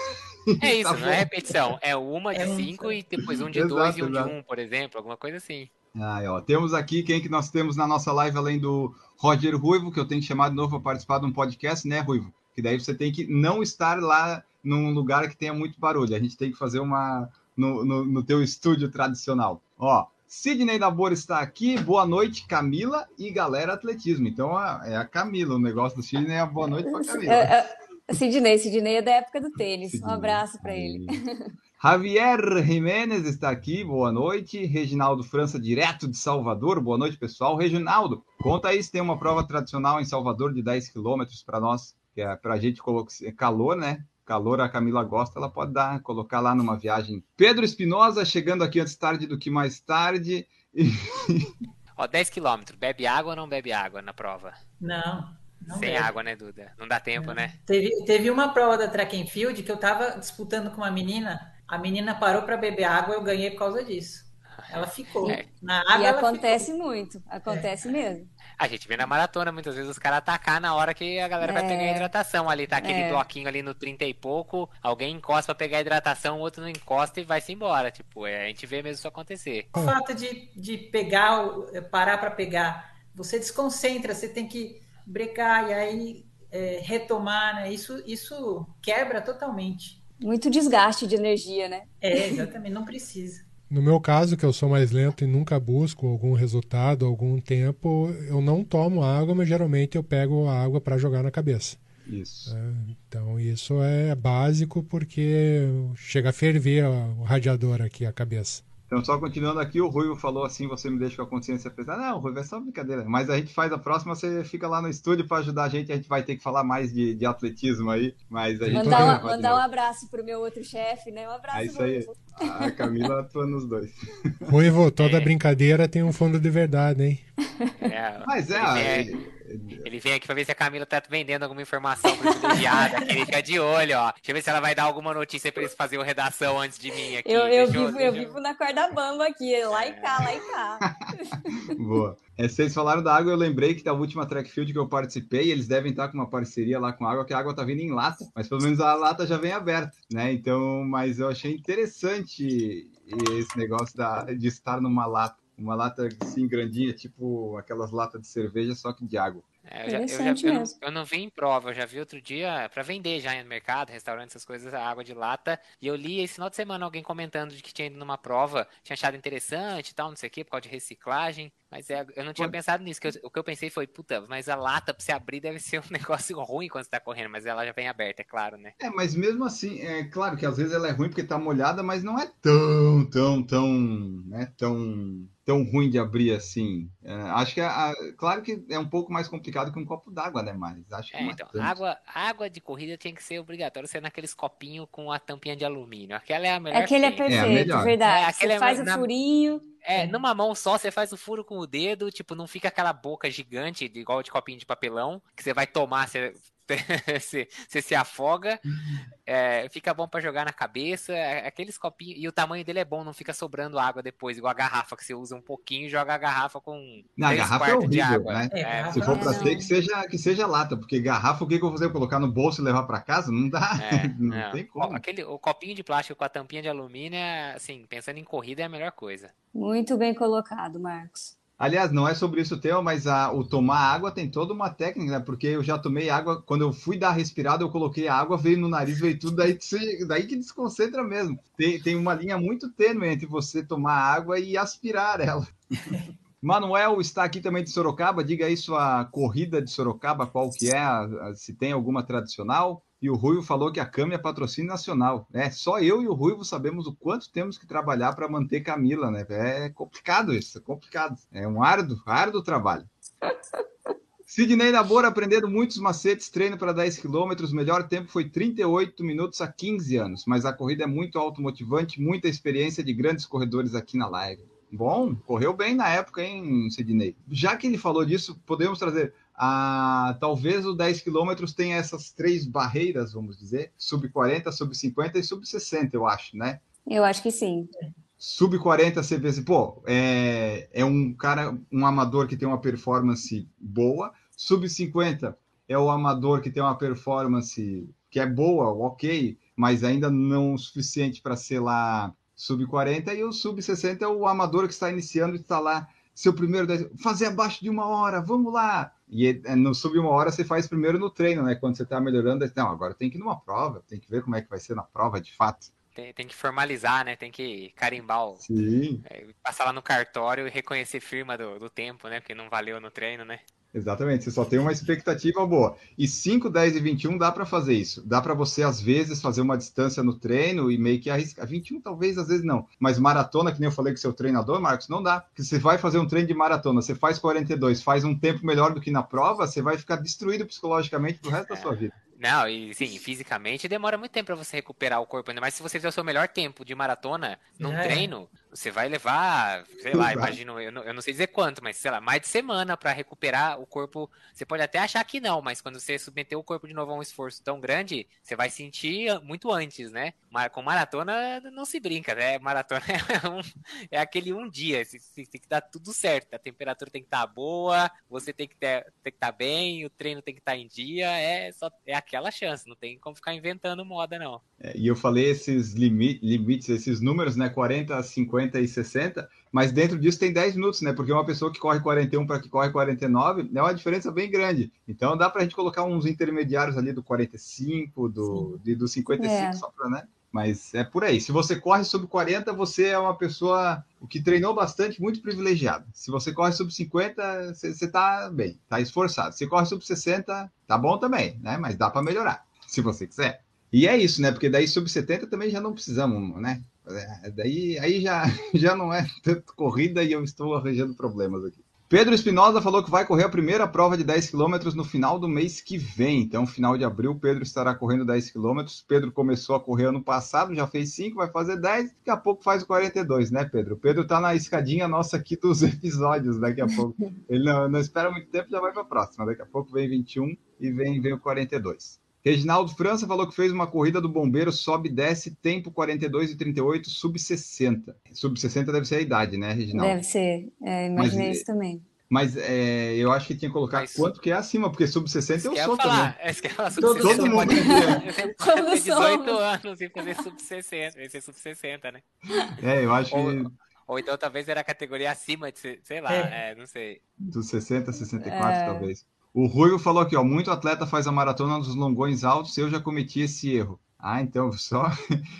E: É isso, tá não é repetição. É uma de 5 é e depois um de 2 e um exato. de 1, um, por exemplo, alguma coisa assim.
A: Ah, ó, temos aqui quem que nós temos na nossa live, além do Roger Ruivo, que eu tenho que chamar de novo para participar de um podcast, né, Ruivo? Que daí você tem que não estar lá num lugar que tenha muito barulho. A gente tem que fazer uma no, no, no teu estúdio tradicional. Ó, Sidney Dabor está aqui. Boa noite, Camila e galera atletismo. Então é a Camila, o negócio do Sidney é boa noite para Camila. É,
C: é, Sidney, Sidney é da época do tênis. Sidney. Um abraço para ele.
A: Javier Jimenez está aqui, boa noite. Reginaldo França, direto de Salvador, boa noite, pessoal. Reginaldo, conta aí se tem uma prova tradicional em Salvador de 10 quilômetros para nós, que é para a gente colocar calor, né? Calor a Camila gosta, ela pode dar, colocar lá numa viagem. Pedro Espinosa, chegando aqui antes tarde do que mais tarde.
E: Ó, 10 quilômetros, bebe água ou não bebe água na prova?
D: Não.
E: Não Sem água, né, Duda? Não dá tempo,
D: não.
E: né?
D: Teve, teve uma prova da track and field que eu tava disputando com uma menina, a menina parou para beber água, eu ganhei por causa disso. Ela ficou. É.
C: Na água, e acontece ficou. muito, acontece é. mesmo.
E: A gente vê na maratona muitas vezes os caras atacar na hora que a galera é. vai pegar a hidratação. Ali tá aquele é. bloquinho ali no 30 e pouco, alguém encosta pra pegar a hidratação, o outro não encosta e vai-se embora. Tipo, é, a gente vê mesmo isso acontecer.
D: O fato de, de pegar, parar para pegar, você desconcentra, você tem que brecar e aí é, retomar, né? Isso, isso quebra totalmente.
C: Muito desgaste de energia, né?
D: É, exatamente, não precisa.
B: No meu caso, que eu sou mais lento e nunca busco algum resultado, algum tempo, eu não tomo água, mas geralmente eu pego a água para jogar na cabeça.
A: Isso.
B: É, então isso é básico porque chega a ferver o radiador aqui, a cabeça.
A: Então, só continuando aqui, o Ruivo falou assim: você me deixa com a consciência pesada. Não, Ruivo, é só brincadeira. Mas a gente faz a próxima, você fica lá no estúdio para ajudar a gente. A gente vai ter que falar mais de, de atletismo aí. Mas a gente
C: mandar, um, mandar um abraço pro meu outro chefe, né? Um abraço,
A: É isso aí.
C: Ruivo.
A: A Camila atua nos dois.
B: Ruivo, toda
E: É.
B: brincadeira tem um fundo de verdade, hein?
E: É,
A: Mas é.
E: vem, ele vem aqui pra ver se a Camila tá vendendo alguma informação privilegiada. que ele fica de olho, ó. Deixa eu ver se ela vai dar alguma notícia pra eles fazerem redação antes de mim aqui.
C: Eu, eu,
E: Deixa
C: vivo, eu
E: deixa
C: vivo na corda bamba aqui, lá e cá, lá e cá.
A: Boa. É, vocês falaram da água, eu lembrei que da última track field que eu participei, eles devem estar com uma parceria lá com a água, que a água tá vindo em lata, mas pelo menos a lata já vem aberta, né? Então, mas eu achei interessante esse negócio da, de estar numa lata. Uma lata assim grandinha, tipo aquelas latas de cerveja, só que de água.
E: É, eu, já, eu, já,
C: Interessante
E: eu, não,
C: mesmo.
E: eu não vi em prova, eu já vi outro dia pra vender já no mercado, restaurante, essas coisas, a água de lata. E eu li esse final de semana alguém comentando de que tinha ido numa prova, tinha achado interessante e tal, não sei o que, por causa de reciclagem. Mas é, eu não tinha
A: Pô.
E: pensado nisso. Que eu- o que eu pensei foi, puta, mas a lata pra você abrir deve ser um negócio ruim quando você tá correndo, mas ela já vem aberta, é claro, né?
A: É, mas mesmo assim, é claro que às vezes ela é ruim porque tá molhada, mas não é tão, tão, tão, né, tão, tão ruim de abrir assim. É, acho que, é, a- claro que é um pouco mais complicado que um copo d'água, né, mas acho que
E: É,
A: não é
E: então,
A: tanto.
E: água, água de corrida tinha que ser obrigatório ser naqueles copinhos com a tampinha de alumínio. Aquela é a melhor
C: Aquele é perfeito,
A: melhor.
C: verdade.
E: É, aquele
C: Você
E: é
C: faz o
E: na-
C: furinho.
E: É, numa mão só você faz o furo com o dedo, tipo, não fica aquela boca gigante, igual de copinho de papelão, que você vai tomar, você, você, você se afoga. É, fica bom pra jogar na cabeça. é, Aqueles copinhos. E o tamanho dele é bom, não fica sobrando água depois, igual a garrafa, que você usa um pouquinho e joga a garrafa com.
A: Não, garrafa é
E: quartos de
A: horrível,
E: água.
A: né?
D: É,
E: É,
A: Se for
D: não.
A: para ser, que seja, que seja lata, porque garrafa, o que, que eu vou fazer? Colocar no bolso e levar para casa? Não dá.
E: É,
A: não,
E: não.
A: tem como.
E: Aquele, o copinho de plástico com a tampinha de alumínio, é, assim, pensando em corrida, é a melhor coisa.
C: Muito bem colocado, Marcos.
A: Aliás, não é sobre isso o tema, mas a- o tomar água tem toda uma técnica, né? Porque eu já tomei água, quando eu fui dar respirada, eu coloquei a água, veio no nariz, veio tudo, daí, daí que desconcentra mesmo. Tem, tem uma linha muito tênue entre você tomar água e aspirar ela. Manuel está aqui também de Sorocaba, diga aí sua corrida de Sorocaba, qual que é, se tem alguma tradicional. E o Ruivo falou que a Cami é patrocínio nacional. É, só eu e o Ruivo sabemos o quanto temos que trabalhar para manter Camila, né? É complicado isso, é complicado. É um árduo, árduo trabalho. Sidney Nabor aprendendo muitos macetes, treino para 10 quilômetros, melhor tempo foi 38 minutos há 15 anos, mas a corrida é muito automotivante, muita experiência de grandes corredores aqui na live. Bom, correu bem na época, hein, Sidney? Já que ele falou disso, podemos trazer a talvez o 10 quilômetros tenha essas três barreiras, vamos dizer, sub 40, sub 50 e sub 60, eu acho, né?
C: Eu acho que sim.
A: Sub 40 você vê assim, pô, é, é um cara, um amador que tem uma performance boa. Sub 50 é o amador que tem uma performance que é boa, ok, mas ainda não o suficiente para ser lá sub 40. E o sub 60 é o amador que está iniciando e está lá, seu primeiro, dez- fazer abaixo de uma hora, vamos lá. E é- no sub uma hora você faz primeiro no treino, né? Quando você está melhorando, não, agora tem que ir numa prova, tem que ver como é que vai ser na prova de fato.
E: Tem, tem que formalizar, né? Tem que carimbar, o-
A: Sim.
E: é, passar lá no cartório e reconhecer firma do, do tempo, né? Porque não valeu no treino, né?
A: Exatamente, você só tem uma expectativa boa. E 5, 10 e 21 dá para fazer isso. Dá para você, às vezes, fazer uma distância no treino e meio que arriscar. 21 talvez, às vezes não. Mas maratona, que nem eu falei com seu treinador, Marcos, não dá. Porque você vai fazer um treino de maratona, você faz 42, faz um tempo melhor do que na prova, você vai ficar destruído psicologicamente pro resto da sua vida.
E: Não, e sim, fisicamente demora muito tempo pra você recuperar o corpo, ainda mais se você fizer o seu melhor tempo de maratona num
D: É.
E: treino, você vai levar, sei lá, imagino, eu não, eu não sei dizer quanto, mas sei lá, mais de semana pra recuperar o corpo. Você pode até achar que não, mas quando você submeter o corpo de novo a um esforço tão grande, você vai sentir muito antes, né? Mas com maratona não se brinca, né? Maratona é, um- é aquele um dia, tem que dar tudo certo, a temperatura tem que estar boa, você tem que ter, tem que estar bem, o treino tem que estar em dia, é só é aquela chance, não tem como ficar inventando moda não.
A: É, e eu falei esses limi- limites, esses números, né? 40, 50 e 60, mas dentro disso tem 10 minutos, né? Porque uma pessoa que corre 41 para que corre 49 é uma diferença bem grande. Então dá para a gente colocar uns intermediários ali do 45, do, de, do 55,
C: É.
A: só para, né? Mas é por aí. Se você corre sobre 40, você é uma pessoa que treinou bastante, muito privilegiado. Se você corre sobre 50, você está bem, está esforçado. Se corre sobre 60, tá bom também, né? Mas dá para melhorar, se você quiser. E é isso, né? Porque daí sobre 70 também já não precisamos, né? É, daí aí já, já não é tanto corrida e eu estou arranjando problemas aqui. Pedro Espinosa falou que vai correr a primeira prova de 10 km no final do mês que vem. Então, final de abril, Pedro estará correndo 10 km. Pedro começou a correr ano passado, já fez 5, vai fazer 10, daqui a pouco faz o 42, né, Pedro? Pedro tá na escadinha nossa aqui dos episódios daqui a pouco. Ele não, não espera muito tempo, já vai para a próxima. Daqui a pouco vem 21 e vem, vem o 42. Reginaldo França falou que fez uma corrida do bombeiro, sobe e desce, tempo 42 e 38, sub 60. Sub 60 deve ser a idade, né, Reginaldo?
C: Deve ser, é, imaginei mas, isso também.
A: Mas é, eu acho que tinha que colocar mas, quanto que é acima, porque sub 60 eu sou
E: falar,
A: também. É,
E: que falar, sub todo, 60 todo mundo. Pode ter 18 anos e fazer sub 60, esse é sub 60, né?
A: É, eu acho
E: ou,
A: que...
E: Ou então talvez era a categoria acima de, sei lá, é. É, não sei.
A: Dos 60, 64 é. talvez. O Ruivo falou aqui, ó, muito atleta faz a maratona nos longões altos, eu já cometi esse erro. Ah, então só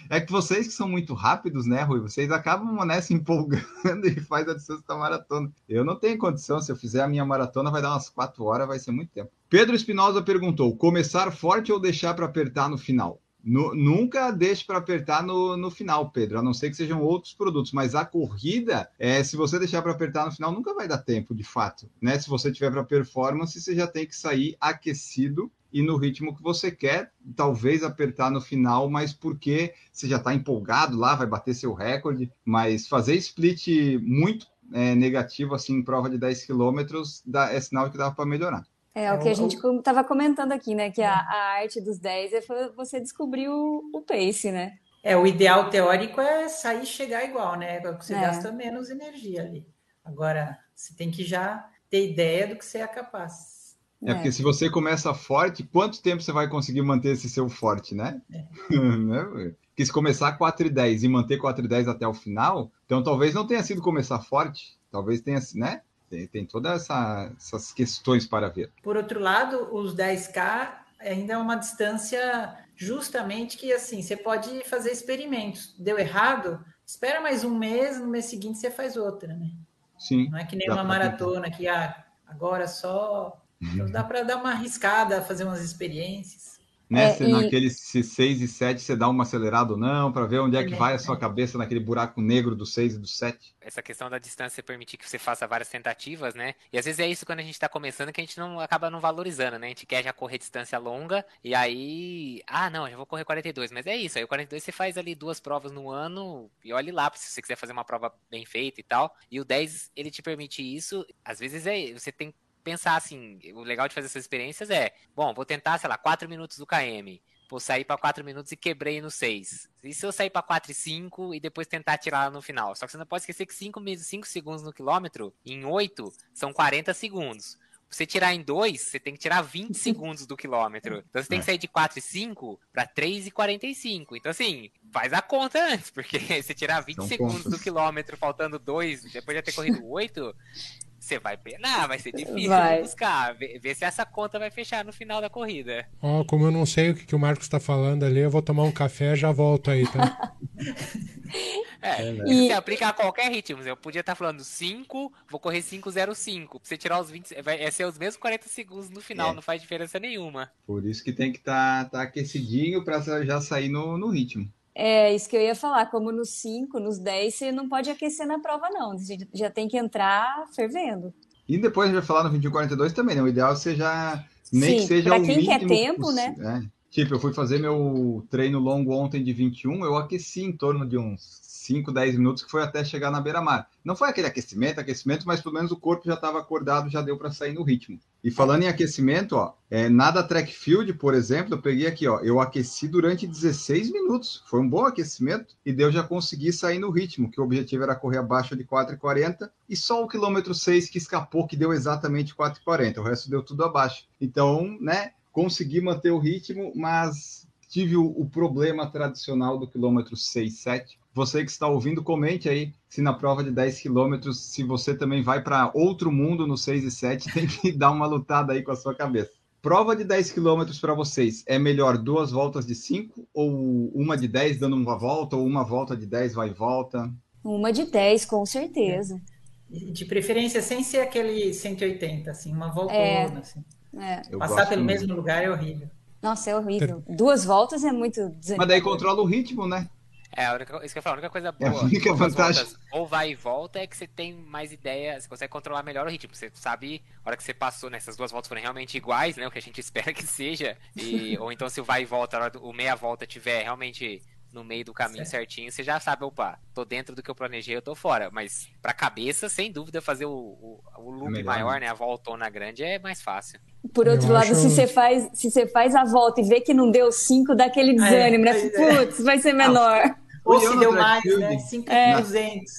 A: é que vocês que são muito rápidos, né, Rui? Vocês acabam né, se empolgando e faz a distância da maratona. Eu não tenho condição, se eu fizer a minha maratona vai dar umas quatro horas, vai ser muito tempo. Pedro Espinosa perguntou: começar forte ou deixar para apertar no final? No, nunca deixe para apertar no, no final, Pedro, a não ser que sejam outros produtos. Mas a corrida, é, se você deixar para apertar no final, nunca vai dar tempo, de fato. Né? Se você tiver para performance, você já tem que sair aquecido e no ritmo que você quer, talvez apertar no final, mas porque você já está empolgado lá, vai bater seu recorde. Mas fazer split muito é, negativo assim em prova de 10 quilômetros é sinal que dava para melhorar.
C: É, o que a gente estava comentando aqui, né? Que a, a arte dos 10 é você descobrir o, o pace, né?
D: É, o ideal teórico é sair e chegar igual, né? Você é. gasta menos energia ali. Agora, você tem que já ter ideia do que você é capaz.
A: É, é. porque se você começa forte, quanto tempo você vai conseguir manter esse seu forte, né? É. né? Porque se começar 4 e 10 e manter 4 e 10 até o final, então talvez não tenha sido começar forte, talvez tenha, né? Tem, tem todas essa, essas questões para ver.
D: Por outro lado, os 10K ainda é uma distância justamente que assim você pode fazer experimentos. Deu errado, espera mais um mês, no mês seguinte você faz outra, né?
A: Sim.
D: Não é que nem uma maratona que ah, agora só. Então dá para dar uma arriscada, fazer umas experiências
A: né? É, se e... naqueles 6 e 7 você dá uma acelerada ou não, para ver onde é que vai a sua cabeça naquele buraco negro do 6 e do 7.
E: Essa questão da distância permitir que você faça várias tentativas, né? E às vezes é isso quando a gente está começando que a gente não acaba não valorizando, né? A gente quer já correr distância longa e aí, ah, não, já vou correr 42, mas é isso. Aí o 42 você faz ali duas provas no ano e olhe lá se você quiser fazer uma prova bem feita e tal. E o 10 ele te permite isso. Às vezes é, você tem pensar assim, o legal de fazer essas experiências é, bom, vou tentar, sei lá, 4 minutos do KM. Vou sair para 4 minutos e quebrei no 6. E se eu sair para 4 e 5 e depois tentar tirar lá no final? Só que você não pode esquecer que 5, 5 segundos no quilômetro, em 8, são 40 segundos. Pra você tirar em 2, você tem que tirar 20 segundos do quilômetro. Então você tem que sair de 4 e 5 para 3 e 45. Então, assim, faz a conta antes, porque você tirar 20 São segundos pontos. do quilômetro faltando 2, depois de ter corrido 8, você vai penar, vai ser difícil vai. buscar. Ver, ver, se essa conta vai fechar no final da corrida.
B: Ó, oh, como eu não sei o que, que o Marcos está falando ali, eu vou tomar um café e já volto aí, tá?
E: é, é e... você aplica a qualquer ritmo. Eu podia estar tá falando 5, vou correr 5,05. Pra você tirar os 20, vai é ser os mesmos 40 segundos no final, é. não faz diferença nenhuma.
A: Por isso que tem que estar tá, tá aquecidinho para já sair no, no ritmo.
C: É isso que eu ia falar, como nos 5, nos 10, você não pode aquecer na prova, não. Você já tem que entrar fervendo.
A: E depois a gente vai falar no 2142 também, né? O ideal seja nem
C: Sim,
A: que seja
C: pra quem quer tempo, né?
A: É. Tipo, eu fui fazer meu treino longo ontem de 21, eu aqueci em torno de uns 5, 10 minutos, que foi até chegar na beira-mar. Não foi aquele aquecimento, aquecimento, mas pelo menos o corpo já estava acordado, já deu para sair no ritmo. E falando em aquecimento, ó, é, nada track field, por exemplo, eu peguei aqui, ó, eu aqueci durante 16 minutos. Foi um bom aquecimento e deu já consegui sair no ritmo, que o objetivo era correr abaixo de 4,40 e só o quilômetro 6 que escapou, que deu exatamente 4,40. O resto deu tudo abaixo. Então, né, consegui manter o ritmo, mas tive o, o problema tradicional do quilômetro 6, 7, você que está ouvindo, comente aí se na prova de 10 quilômetros, se você também vai para outro mundo no 6 e 7, tem que dar uma lutada aí com a sua cabeça. Prova de 10 km para vocês, é melhor duas voltas de 5 ou uma de 10 dando uma volta ou uma volta de 10 vai e volta?
C: Uma de 10, com certeza.
D: De preferência sem ser aquele 180, assim, uma volta
C: É.
D: ou assim.
C: É.
D: Passar pelo
A: muito.
D: mesmo lugar é horrível.
C: Nossa, é horrível. Duas voltas é muito
A: Mas daí controla o ritmo, né?
E: É, a única, isso que eu falo, a única coisa
A: É a
E: boa.
A: única vantagem.
E: voltas, ou vai e volta, é que você tem mais ideia, você consegue controlar melhor o ritmo. Você sabe, a hora que você passou, né? Se as duas voltas forem realmente iguais, né? O que a gente espera que seja. E, ou então se o vai e volta, a hora do, o meia volta tiver realmente no meio do caminho certinho, você já sabe, opa, tô dentro do que eu planejei, eu tô fora. Mas pra cabeça, sem dúvida, fazer o, o, o loop
A: É melhor,
E: maior,
A: né?
E: né? A voltona grande é mais fácil.
C: Por outro
B: Eu
C: lado,
B: acho-
C: se você faz, se você faz a volta e vê que não deu 5, dá aquele desânimo, né?
D: pois é.
C: Putz, vai ser menor.
D: Ou
A: Fui eu
D: se deu mais,
A: field.
D: né? 5
C: É.
D: 200.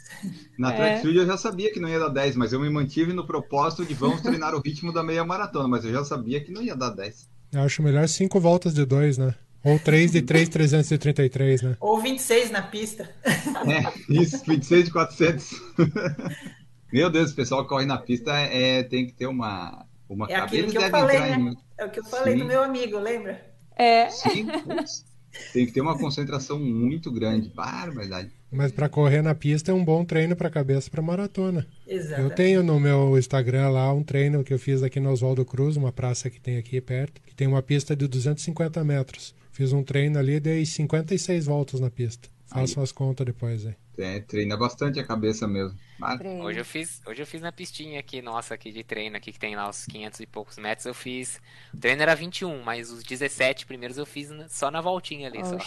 A: Na
C: É.
A: eu já sabia que não ia dar 10, mas eu me mantive no propósito de vamos treinar o ritmo da meia maratona, mas eu já sabia que não ia dar 10.
B: Eu acho melhor cinco voltas de dois, né? Ou três de 3,333, né?
D: Ou 26 na pista.
A: É, isso, 26 de 400. Meu Deus, o pessoal que corre na pista é, tem que ter uma, uma
D: É
A: Eles
D: que eu falei, né?
A: em-
D: É o que eu falei
A: Sim.
D: do meu amigo, lembra?
C: É.
A: Sim, tem que ter uma concentração muito grande. Barbaridade.
B: Mas para correr na pista é um bom treino para cabeça para maratona.
D: Exato.
B: Eu tenho no meu Instagram lá um treino que eu fiz aqui no Oswaldo Cruz, uma praça que tem aqui perto, que tem uma pista de 250 metros. Fiz um treino ali e dei 56 voltas na pista. Façam as contas depois aí.
A: É, treina bastante a cabeça mesmo.
C: Treino.
E: Hoje eu fiz, hoje eu fiz na pistinha aqui, nossa, aqui de treino, aqui que tem lá os 500 e poucos metros, eu fiz. O treino era 21, mas os 17 primeiros eu fiz só na voltinha ali, só.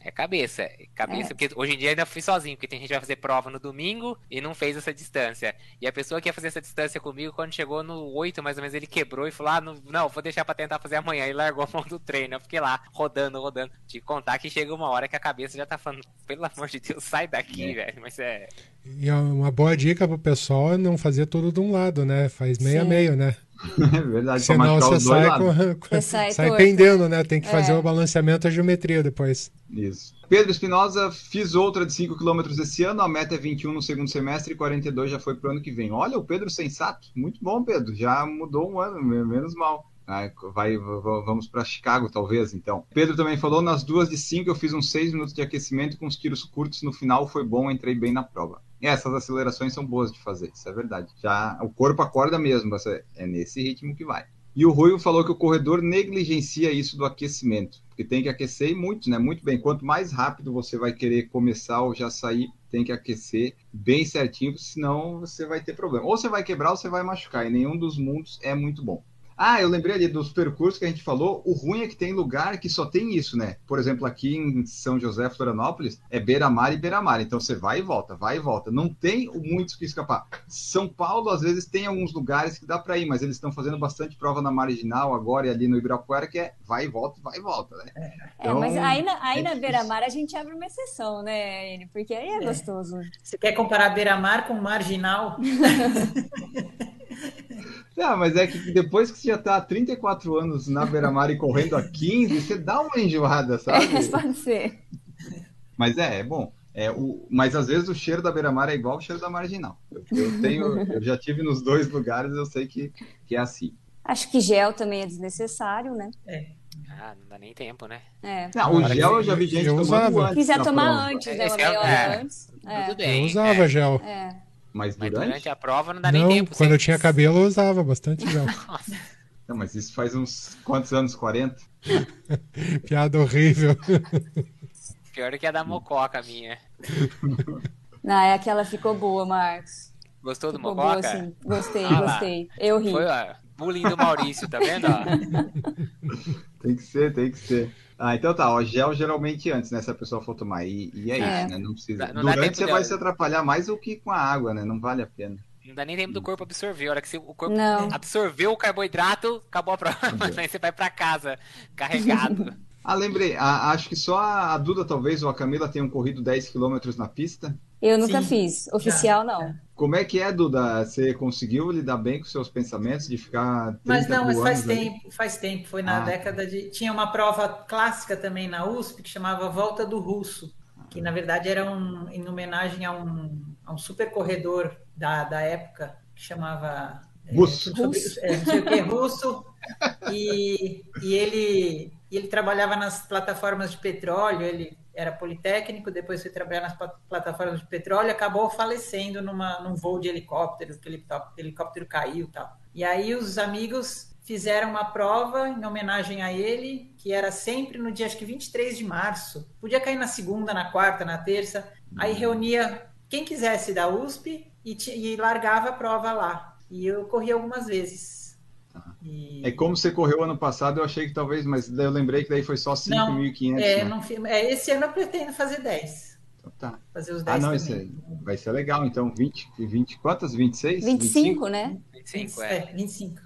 E: É cabeça, é cabeça, porque hoje em dia ainda fui sozinho, porque tem gente que vai fazer prova no domingo e não fez essa distância. E a pessoa que ia fazer essa distância comigo, quando chegou no 8, mais ou menos, ele quebrou e falou: Ah, não, não vou deixar pra tentar fazer amanhã. E largou a mão do treino. Eu fiquei lá, rodando, rodando. Te contar que chega uma hora que a cabeça já tá falando, pelo amor de Deus, sai daqui,
A: É.
E: velho. Mas é.
B: E uma boa dica pro pessoal é não fazer tudo de um lado, né? Faz meio a meio, né?
A: É verdade,
B: Senão
A: machucar
B: você
A: os dois
B: sai, com, com-
C: Você sai
B: sai pendendo, né? Tem que
C: É.
B: fazer o balanceamento a geometria depois.
A: Isso. Pedro Espinosa, fiz outra de 5 km esse ano, a meta é 21 no segundo semestre e 42 já foi pro ano que vem. Olha, o Pedro sensato, muito bom, Pedro, já mudou um ano, me- menos mal. Vai, vamos para Chicago, talvez, então. Pedro também falou, nas duas de 5 eu fiz uns 6 minutos de aquecimento com os tiros curtos, no final foi bom, entrei bem na prova. Essas acelerações são boas de fazer, isso é verdade. Já o corpo acorda mesmo, é nesse ritmo que vai. E o Ruivo falou que o corredor negligencia isso do aquecimento, porque tem que aquecer muito, né? Muito bem. Quanto mais rápido você vai querer começar ou já sair, tem que aquecer bem certinho, senão você vai ter problema. Ou você vai quebrar ou você vai machucar, e nenhum dos mundos é muito bom. Ah, eu lembrei ali dos percursos que a gente falou. O ruim é que tem lugar que só tem isso, né? Por exemplo, aqui em São José, Florianópolis, é beira-mar e beira-mar. Então você vai e volta, vai e volta. Não tem muitos que escapar. São Paulo, às vezes, tem alguns lugares que dá para ir, mas eles estão fazendo bastante prova na marginal agora e ali no Ibirapuera, que é vai e volta, vai e volta, né?
C: É, mas
A: Então,
C: aí na, aí
A: é
C: na beira-mar a gente abre uma exceção, né, Enio? Porque aí é, gostoso.
D: Você quer comparar beira-mar com marginal?
A: Não, mas é que depois que você já tá há 34 anos na beira-mar e correndo há 15, você dá uma enjoada, sabe?
C: Pode ser.
A: Mas é, é bom. É, o, mas às vezes o cheiro da beira-mar é igual ao cheiro da marginal. Eu, eu tenho, eu já tive nos dois lugares, eu sei que, que é assim.
C: Acho que gel também é desnecessário, né?
E: Ah, não dá nem tempo, né?
C: É.
A: Não, o gel
B: eu-
A: já vi gente tomando
B: usava.
A: antes
C: Se quiser
A: da
C: tomar
A: prova.
C: antes, né? Uma
E: é-
C: meia hora
E: é.
C: antes. É,
E: Tudo bem.
B: eu usava
E: é.
B: gel.
C: é.
A: Mas
E: Mas
A: durante?
E: durante a prova não dá nem
B: Não,
E: tempo.
B: quando
E: você-
B: eu tinha cabelo eu usava bastante gel.
A: Não, mas isso faz uns quantos anos? 40?
B: Piada horrível.
E: pior do que a da Mococa minha.
C: Não, é aquela ficou boa, Marcos.
E: Gostou do
C: Ficou boa,
E: Mococa?
C: sim. Gostei,
E: Ah lá.
C: gostei. Eu ri.
E: Foi ó, bullying do Maurício, tá vendo? ó?
A: Tem que ser, tem que ser. Ah, então tá, ó, gel geralmente antes, né? Se a pessoa for tomar. E, e é,
C: É.
A: isso, né? Não precisa.
E: Não
A: Durante você
E: de-
A: vai se atrapalhar mais do que com a água, né? Não vale a pena.
E: Não dá nem tempo do corpo absorver. A hora que você- o corpo
C: Não.
E: absorveu o carboidrato, acabou a prova. Aí você vai pra casa carregado.
A: Ah, lembrei. a- acho que só a, a Duda, talvez, ou a Camila tenham corrido 10 km na pista.
C: Eu nunca
D: Sim,
C: fiz. Oficial, não.
A: Como é que é, Duda? Você conseguiu lidar bem com seus pensamentos de ficar 30
D: Mas não, mas faz
A: anos ali?
D: tempo, faz tempo. Foi na
A: Ah.
D: década de. Tinha uma prova clássica também na USP que chamava Volta do Russo, que na verdade era um, em homenagem a um, a um super corredor da, da época que chamava
A: Russo.
D: é, não sei o que, russo. E, e ele, e ele trabalhava nas plataformas de petróleo, ele era politécnico, depois foi trabalhar nas pla- plataformas de petróleo, acabou falecendo numa, num voo de helicóptero, que o helicóptero, caiu e tal. E aí os amigos fizeram uma prova em homenagem a ele, que era sempre no dia, acho que 23 de março. Podia cair na segunda, na quarta, na terça. Aí reunia quem quisesse da USP e, e largava a prova lá. E eu corri algumas vezes. E-
A: É como você correu ano passado, eu achei que talvez, mas daí eu lembrei que daí foi só 5.500.
D: é,
A: né?
D: não é, esse ano eu pretendo fazer 10.
A: Então tá.
D: Fazer os 10
A: Ah, não,
D: também.
A: isso aí vai ser legal. Então, 20, 20 quantas? 26?
C: 25, né?
E: 25,
D: é.
E: é.
D: 25.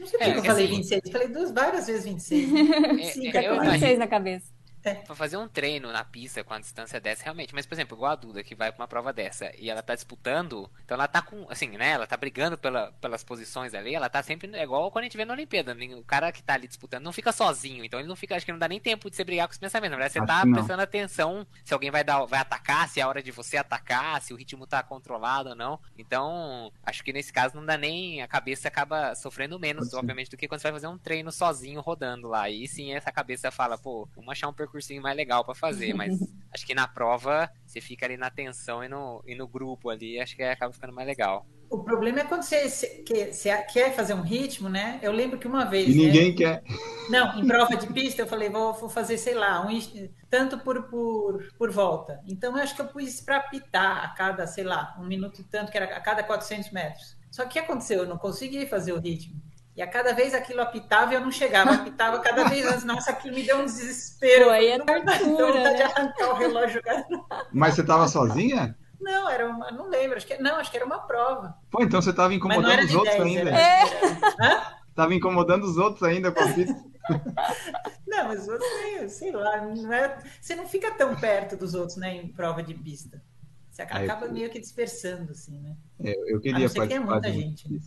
D: Não sei por
E: É,
D: que eu
E: é
D: falei
E: assim-
D: 26. Eu falei duas, várias vezes 26.
E: É,
D: 25,
E: é,
D: é
E: eu
D: claro.
E: imagino.
C: 26 na cabeça.
E: Pra fazer um treino na pista com a distância dessa, realmente. Mas, por exemplo, igual a Duda, que vai pra uma prova dessa e ela tá disputando, então ela tá com, assim, né? Ela tá brigando pela, pelas posições ali, ela tá sempre. É igual quando a gente vê na Olimpíada. O cara que tá ali disputando não fica sozinho, então ele não fica. Acho que não dá nem tempo de você brigar com os pensamentos. Na verdade, você
A: Acho
E: tá prestando atenção se alguém vai dar, vai atacar, se é a hora de você atacar, se o ritmo tá controlado ou não. Então, acho que nesse caso não dá nem. A cabeça acaba sofrendo menos,
A: Pode ser.
E: obviamente, do que quando você vai fazer um treino sozinho rodando lá. E sim, essa cabeça fala, pô, vamos achar um percursinho mais legal pra fazer. Mas acho que na prova você fica ali na tensão e no, e no grupo ali, acho que acaba ficando mais legal.
D: O problema é quando você, você- que- você quer fazer um ritmo, né? Eu lembro que uma vez.
A: E
D: né,
A: ninguém quer.
D: Não, em prova de pista eu falei, vou, vou fazer, sei lá, um, tanto por, por, por volta. Então eu acho que eu pus para apitar a cada, sei lá, um minuto e tanto, que era a cada 400 metros. Só que o que aconteceu? Eu não consegui fazer o ritmo. E a cada vez aquilo apitava e eu não chegava. Apitava cada vez antes. Nossa, aquilo me deu um desespero.
C: Pô, aí é tortura,
D: vontade de
C: né?
D: arrancar o relógio e jogar.
A: Mas você tava sozinha?
D: Não, era uma. Não lembro. Acho que, não, acho que era uma prova.
A: Pô, então você tava
D: Mas não
A: incomodando
D: era
A: os
D: de
A: outros
D: 10.
A: ainda.
D: Era, era- Hã?
A: Tava incomodando os outros ainda com a pista.
D: Não, mas outros, meio, sei lá, não é, você não fica tão perto dos outros, né, em prova de pista. Você
A: Ah, eu-
D: acaba meio que dispersando, assim, né?
A: É, Eu, queria
D: não ser que
A: participar
D: muita
A: de
D: gente, né?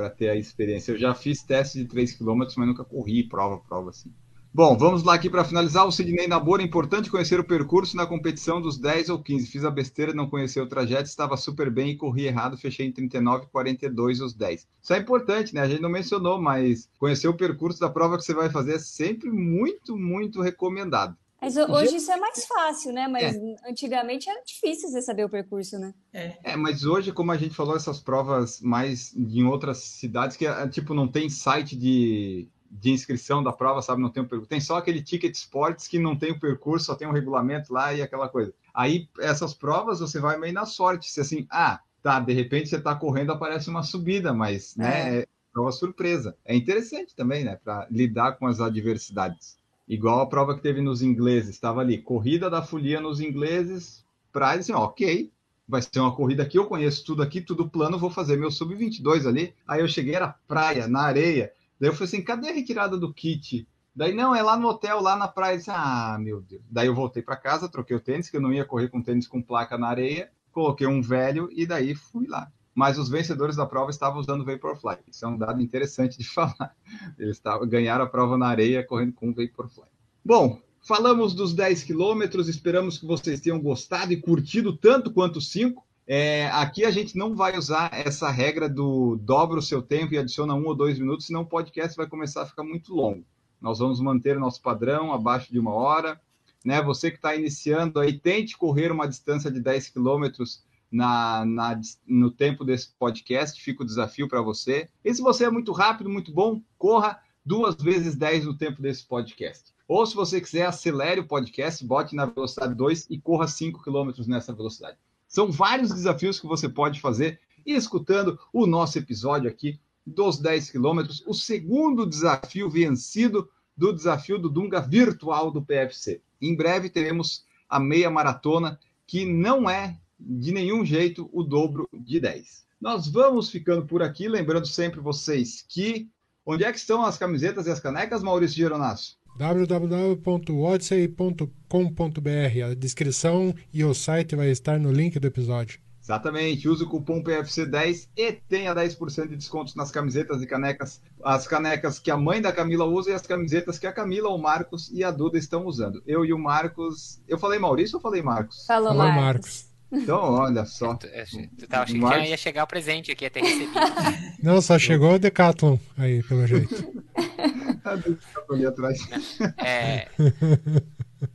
A: Para ter a experiência. Eu já fiz teste de 3 km, mas nunca corri prova, prova assim. Bom, vamos lá aqui para finalizar. O Sidney Nabor, importante conhecer o percurso na competição dos 10 ou 15. Fiz a besteira, não conheci o trajeto, estava super bem e corri errado, fechei em 39 42 os 10. Isso é importante, né? A gente não mencionou, mas conhecer o percurso da prova que você vai fazer é sempre muito, muito recomendado.
C: Mas ho- hoje isso é mais fácil, né? Mas antigamente era difícil você saber o percurso, né?
A: É, mas hoje, como a gente falou, essas provas mais em outras cidades, que é, tipo, não tem site de, de inscrição da prova, sabe? Não tem o percurso. Tem só aquele ticket sports que não tem o percurso, só tem o regulamento lá e aquela coisa. Aí, essas provas, você vai meio na sorte. Se assim, ah, tá, de repente você tá correndo, aparece uma subida, mas, né, é prova surpresa. É interessante também, né, para lidar com as adversidades. Igual a prova que teve nos ingleses, estava ali, corrida da folia nos ingleses, para assim, ok, vai ser uma corrida aqui, eu conheço tudo aqui, tudo plano, vou fazer meu sub-22 ali. Aí eu cheguei, era praia, na areia. Daí eu falei assim, cadê a retirada do kit? Daí, não, é lá no hotel, lá na praia. Disse, ah, meu Deus. Daí eu voltei para casa, troquei o tênis, que eu não ia correr com tênis com placa na areia, coloquei um velho e daí fui lá. Mas os vencedores da prova estavam usando Vaporfly. Isso é um dado interessante de falar. Eles estavam, ganharam a prova na areia correndo com Vaporfly. Bom, falamos dos 10 quilômetros, esperamos que vocês tenham gostado e curtido tanto quanto os 5. É, aqui a gente não vai usar essa regra do dobra o seu tempo e adiciona um ou dois minutos, senão o podcast vai começar a ficar muito longo. Nós vamos manter o nosso padrão abaixo de uma hora. Né? Você que está iniciando aí, tente correr uma distância de 10 quilômetros na, na, no tempo desse podcast, fica o desafio para você. E se você é muito rápido, muito bom, corra duas vezes 10 no tempo desse podcast. Ou se você quiser, acelere o podcast, bote na velocidade 2 e corra 5 km nessa velocidade. São vários desafios que você pode fazer e escutando o nosso episódio aqui dos 10 quilômetros, o segundo desafio vencido do desafio do Dunga virtual do PFC. Em breve teremos a meia maratona, que não é de nenhum jeito o dobro de 10. Nós vamos ficando por aqui, lembrando sempre vocês que onde é que estão as camisetas e as canecas, Maurício Geronasso?
B: www.odyssey.com.br. A descrição e o site vai estar no link do episódio.
A: Exatamente, use o cupom PFC10 e tenha 10% de descontos nas camisetas e canecas, as canecas que a mãe da Camila usa e as camisetas que a Camila, o Marcos e a Duda estão usando. Eu e o Marcos. Eu falei Maurício ou falei Marcos?
C: Falou,
B: Falou,
C: Marcos.
B: Marcos.
A: Então, olha só.
E: Tu, tu tava achando que ia chegar o presente aqui, ia ter recebido.
B: Não, só chegou o Decathlon aí, pelo jeito.
A: ali atrás.
E: É.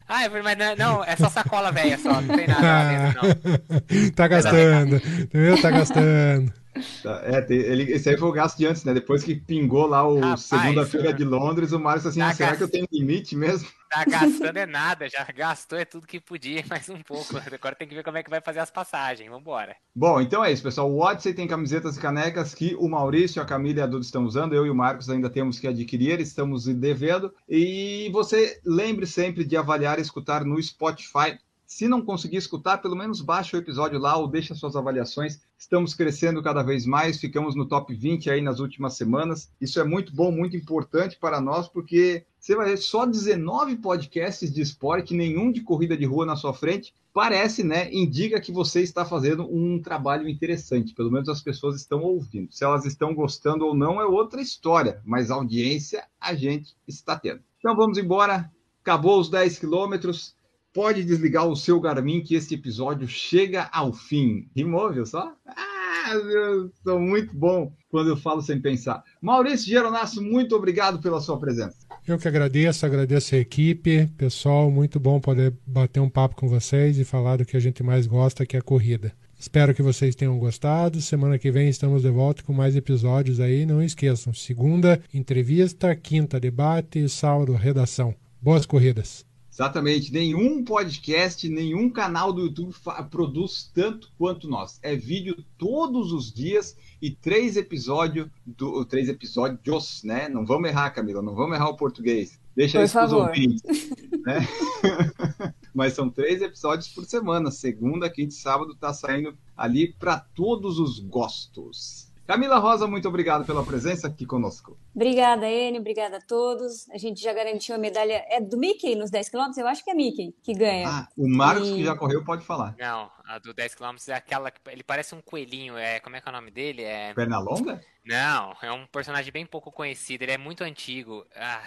E: Ah, é mas não, não, é só sacola velha só, não tem nada lá dentro, não.
B: tá gastando, viu? Tá gastando.
A: Tá, é, tem, ele, esse aí foi o gasto de antes, né? Depois que pingou lá o segunda-feira de Londres, o Márcio assim, tá ah, será que eu tenho limite mesmo?
E: Tá gastando é nada, já gastou é tudo que podia, mais um pouco. Agora tem que ver como é que vai fazer as passagens. Vambora.
A: Bom, então é isso, pessoal. O Odyssey tem camisetas e canecas que o Maurício, a Camila e a Duda estão usando. Eu e o Marcos ainda temos que adquirir, estamos devendo. E você lembre sempre de avaliar e escutar no Spotify se não conseguir escutar, pelo menos baixa o episódio lá ou deixa suas avaliações. Estamos crescendo cada vez mais, ficamos no top 20 aí nas últimas semanas. Isso é muito bom, muito importante para nós, porque você vai ver só 19 podcasts de esporte, nenhum de corrida de rua na sua frente. Parece, né? Indica que você está fazendo um trabalho interessante. Pelo menos as pessoas estão ouvindo. Se elas estão gostando ou não é outra história, mas audiência a gente está tendo. Então vamos embora. Acabou os 10 quilômetros pode desligar o seu Garmin que este episódio chega ao fim. Rimou, só? Ah, eu sou muito bom quando eu falo sem pensar. Maurício Geronasso, muito obrigado pela sua presença.
B: Eu que agradeço, agradeço a equipe. Pessoal, muito bom poder bater um papo com vocês e falar do que a gente mais gosta, que é a corrida. Espero que vocês tenham gostado. Semana que vem estamos de volta com mais episódios aí. Não esqueçam, segunda, entrevista, quinta, debate e sábado, redação. Boas corridas!
A: Exatamente. Nenhum podcast, nenhum canal do YouTube produz tanto quanto nós. É vídeo todos os dias e três episódios do três episódios, né? Não vamos errar, Camila, não vamos errar o português. Deixa isso para os ouvintes. Né? Mas são três episódios por semana. Segunda, quinta e sábado está saindo ali para todos os gostos. Camila Rosa, muito obrigado pela presença aqui conosco.
C: Obrigada, Enio, obrigada a todos. A gente já garantiu a medalha. É do Mickey nos 10 km? Eu acho que é Mickey que ganha.
A: Ah, o Marcos, e... que já correu, pode falar.
E: Não, a do 10 km é aquela que ele parece um coelhinho. É, como é que é o nome dele? É...
A: Pernalonga?
E: Não, é um personagem bem pouco conhecido. Ele é muito antigo. Ah,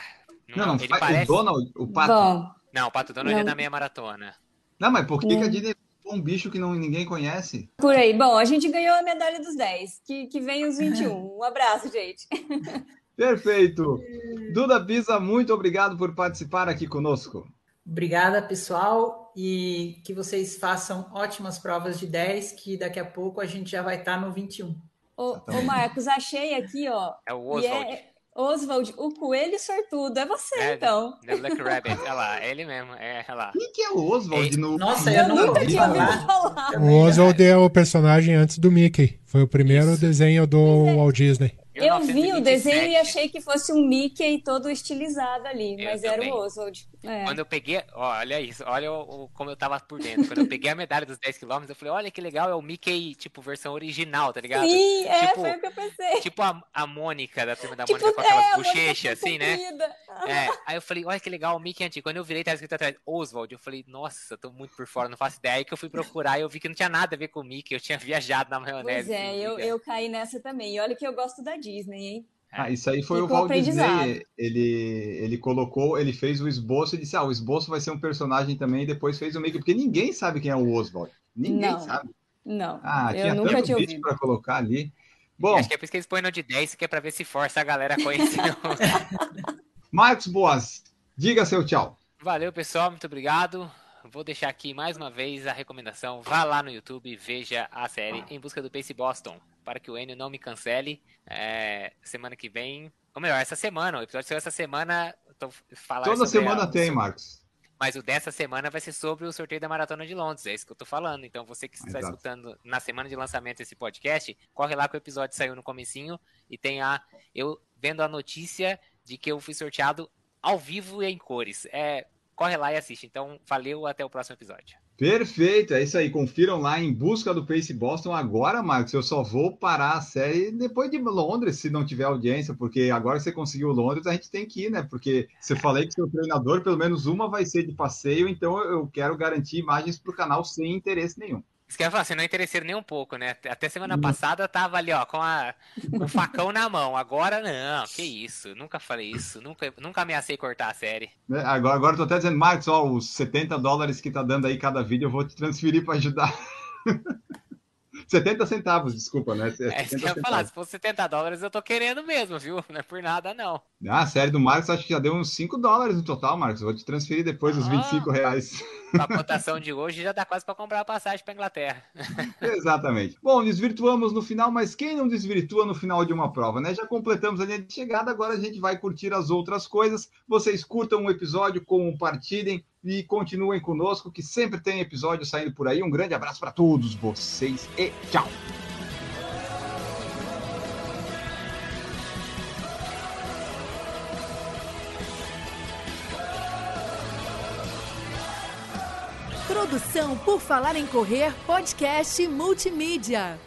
A: não, não, não ele parece... o Donald, o Pato. Bom,
E: não, o Pato Donald é não. é da meia maratona.
A: Não, mas por que, que a Disney um bicho que não, ninguém conhece.
C: Por aí. Bom, a gente ganhou a medalha dos 10, que, que vem os 21. Um abraço, gente.
A: Perfeito. Duda Pisa, muito obrigado por participar aqui conosco.
D: Obrigada, pessoal, e que vocês façam ótimas provas de 10, que daqui a pouco a gente já vai estar no 21.
C: Ô, ô Marcos, achei aqui, ó.
E: É o Oswald. É,
C: Oswald, o coelho sortudo, é você é, então.
E: The Black Rabbit, olha lá, é ele mesmo, é, olha lá.
A: Quem que é o Oswald no
D: Nossa, eu, eu nunca tinha ouvido falar.
B: O Oswald é o personagem antes do Mickey. Foi o primeiro Isso. desenho do é. Walt Disney.
C: Eu vi o desenho e achei que fosse um Mickey todo estilizado ali, mas eu era também. o Oswald.
E: É. Quando eu peguei, ó, olha isso, olha o, o, como eu tava por dentro. Quando eu peguei a medalha dos 10 km, eu falei, olha que legal, é o Mickey, tipo, versão original, tá ligado?
C: Sim,
E: é,
C: tipo, foi o que eu pensei.
E: Tipo a, a Mônica, da turma da tipo, Mônica, com aquelas é, bochechas, assim, né? É, aí eu falei, olha que legal, o Mickey antigo. Quando eu virei, tava escrito atrás, Oswald, eu falei, nossa, tô muito por fora, não faço ideia. Aí que eu fui procurar e eu vi que não tinha nada a ver com o Mickey, eu tinha viajado na maionese.
C: Pois é, eu, eu caí nessa também. E olha que eu gosto da Disney, hein?
A: Ah, isso aí foi o Walt Disney. Ele, ele colocou, ele fez o esboço e disse: Ah, o esboço vai ser um personagem também, e depois fez o make porque ninguém sabe quem é o Oswald. Ninguém
C: não,
A: sabe.
C: Não.
A: Ah, eu tinha nunca tanto tinha vídeo para colocar ali. Bom,
E: acho que é por isso que eles põem no de 10, que é para ver se força a galera a conhecer.
A: Marcos Boas, diga seu tchau.
E: Valeu, pessoal, muito obrigado. Vou deixar aqui mais uma vez a recomendação. Vá lá no YouTube e veja a série Em Busca do Pace Boston para que o Enio não me cancele. É, semana que vem, ou melhor, essa semana, o episódio saiu essa semana. Tô
A: Toda semana a, tem, Marcos.
E: Mas o dessa semana vai ser sobre o sorteio da Maratona de Londres, é isso que eu tô falando. Então você que está Exato. escutando na semana de lançamento desse podcast, corre lá que o episódio saiu no comecinho e tem a eu vendo a notícia de que eu fui sorteado ao vivo e em cores. É, corre lá e assiste. Então, valeu, até o próximo episódio.
A: Perfeito, é isso aí. Confiram lá em busca do Pace Boston. Agora, Marcos, eu só vou parar a série depois de Londres, se não tiver audiência, porque agora você conseguiu Londres, a gente tem que ir, né? Porque você falei que seu treinador, pelo menos uma vai ser de passeio, então eu quero garantir imagens para o canal sem interesse nenhum.
E: Isso que eu ia falar, você não é interesseiro nem um pouco, né? Até semana hum. passada tava ali, ó, com, a, com o facão na mão. Agora não, que isso. Nunca falei isso. Nunca, nunca ameacei cortar a série.
A: É, agora, agora eu tô até dizendo, Marcos, ó, os 70 dólares que tá dando aí cada vídeo, eu vou te transferir para ajudar. 70 centavos, desculpa, né?
E: É, isso que eu ia falar, se fosse 70 dólares eu tô querendo mesmo, viu? Não é por nada, não.
A: Ah, a série do Marcos acho que já deu uns 5 dólares no total, Marcos. Vou te transferir depois ah, os 25 reais.
E: A cotação de hoje já dá quase para comprar a passagem para Inglaterra.
A: Exatamente. Bom, desvirtuamos no final, mas quem não desvirtua no final de uma prova, né? Já completamos a linha de chegada, agora a gente vai curtir as outras coisas. Vocês curtam o episódio, compartilhem e continuem conosco, que sempre tem episódio saindo por aí. Um grande abraço para todos vocês e tchau!
F: Produção por Falar em Correr, podcast multimídia.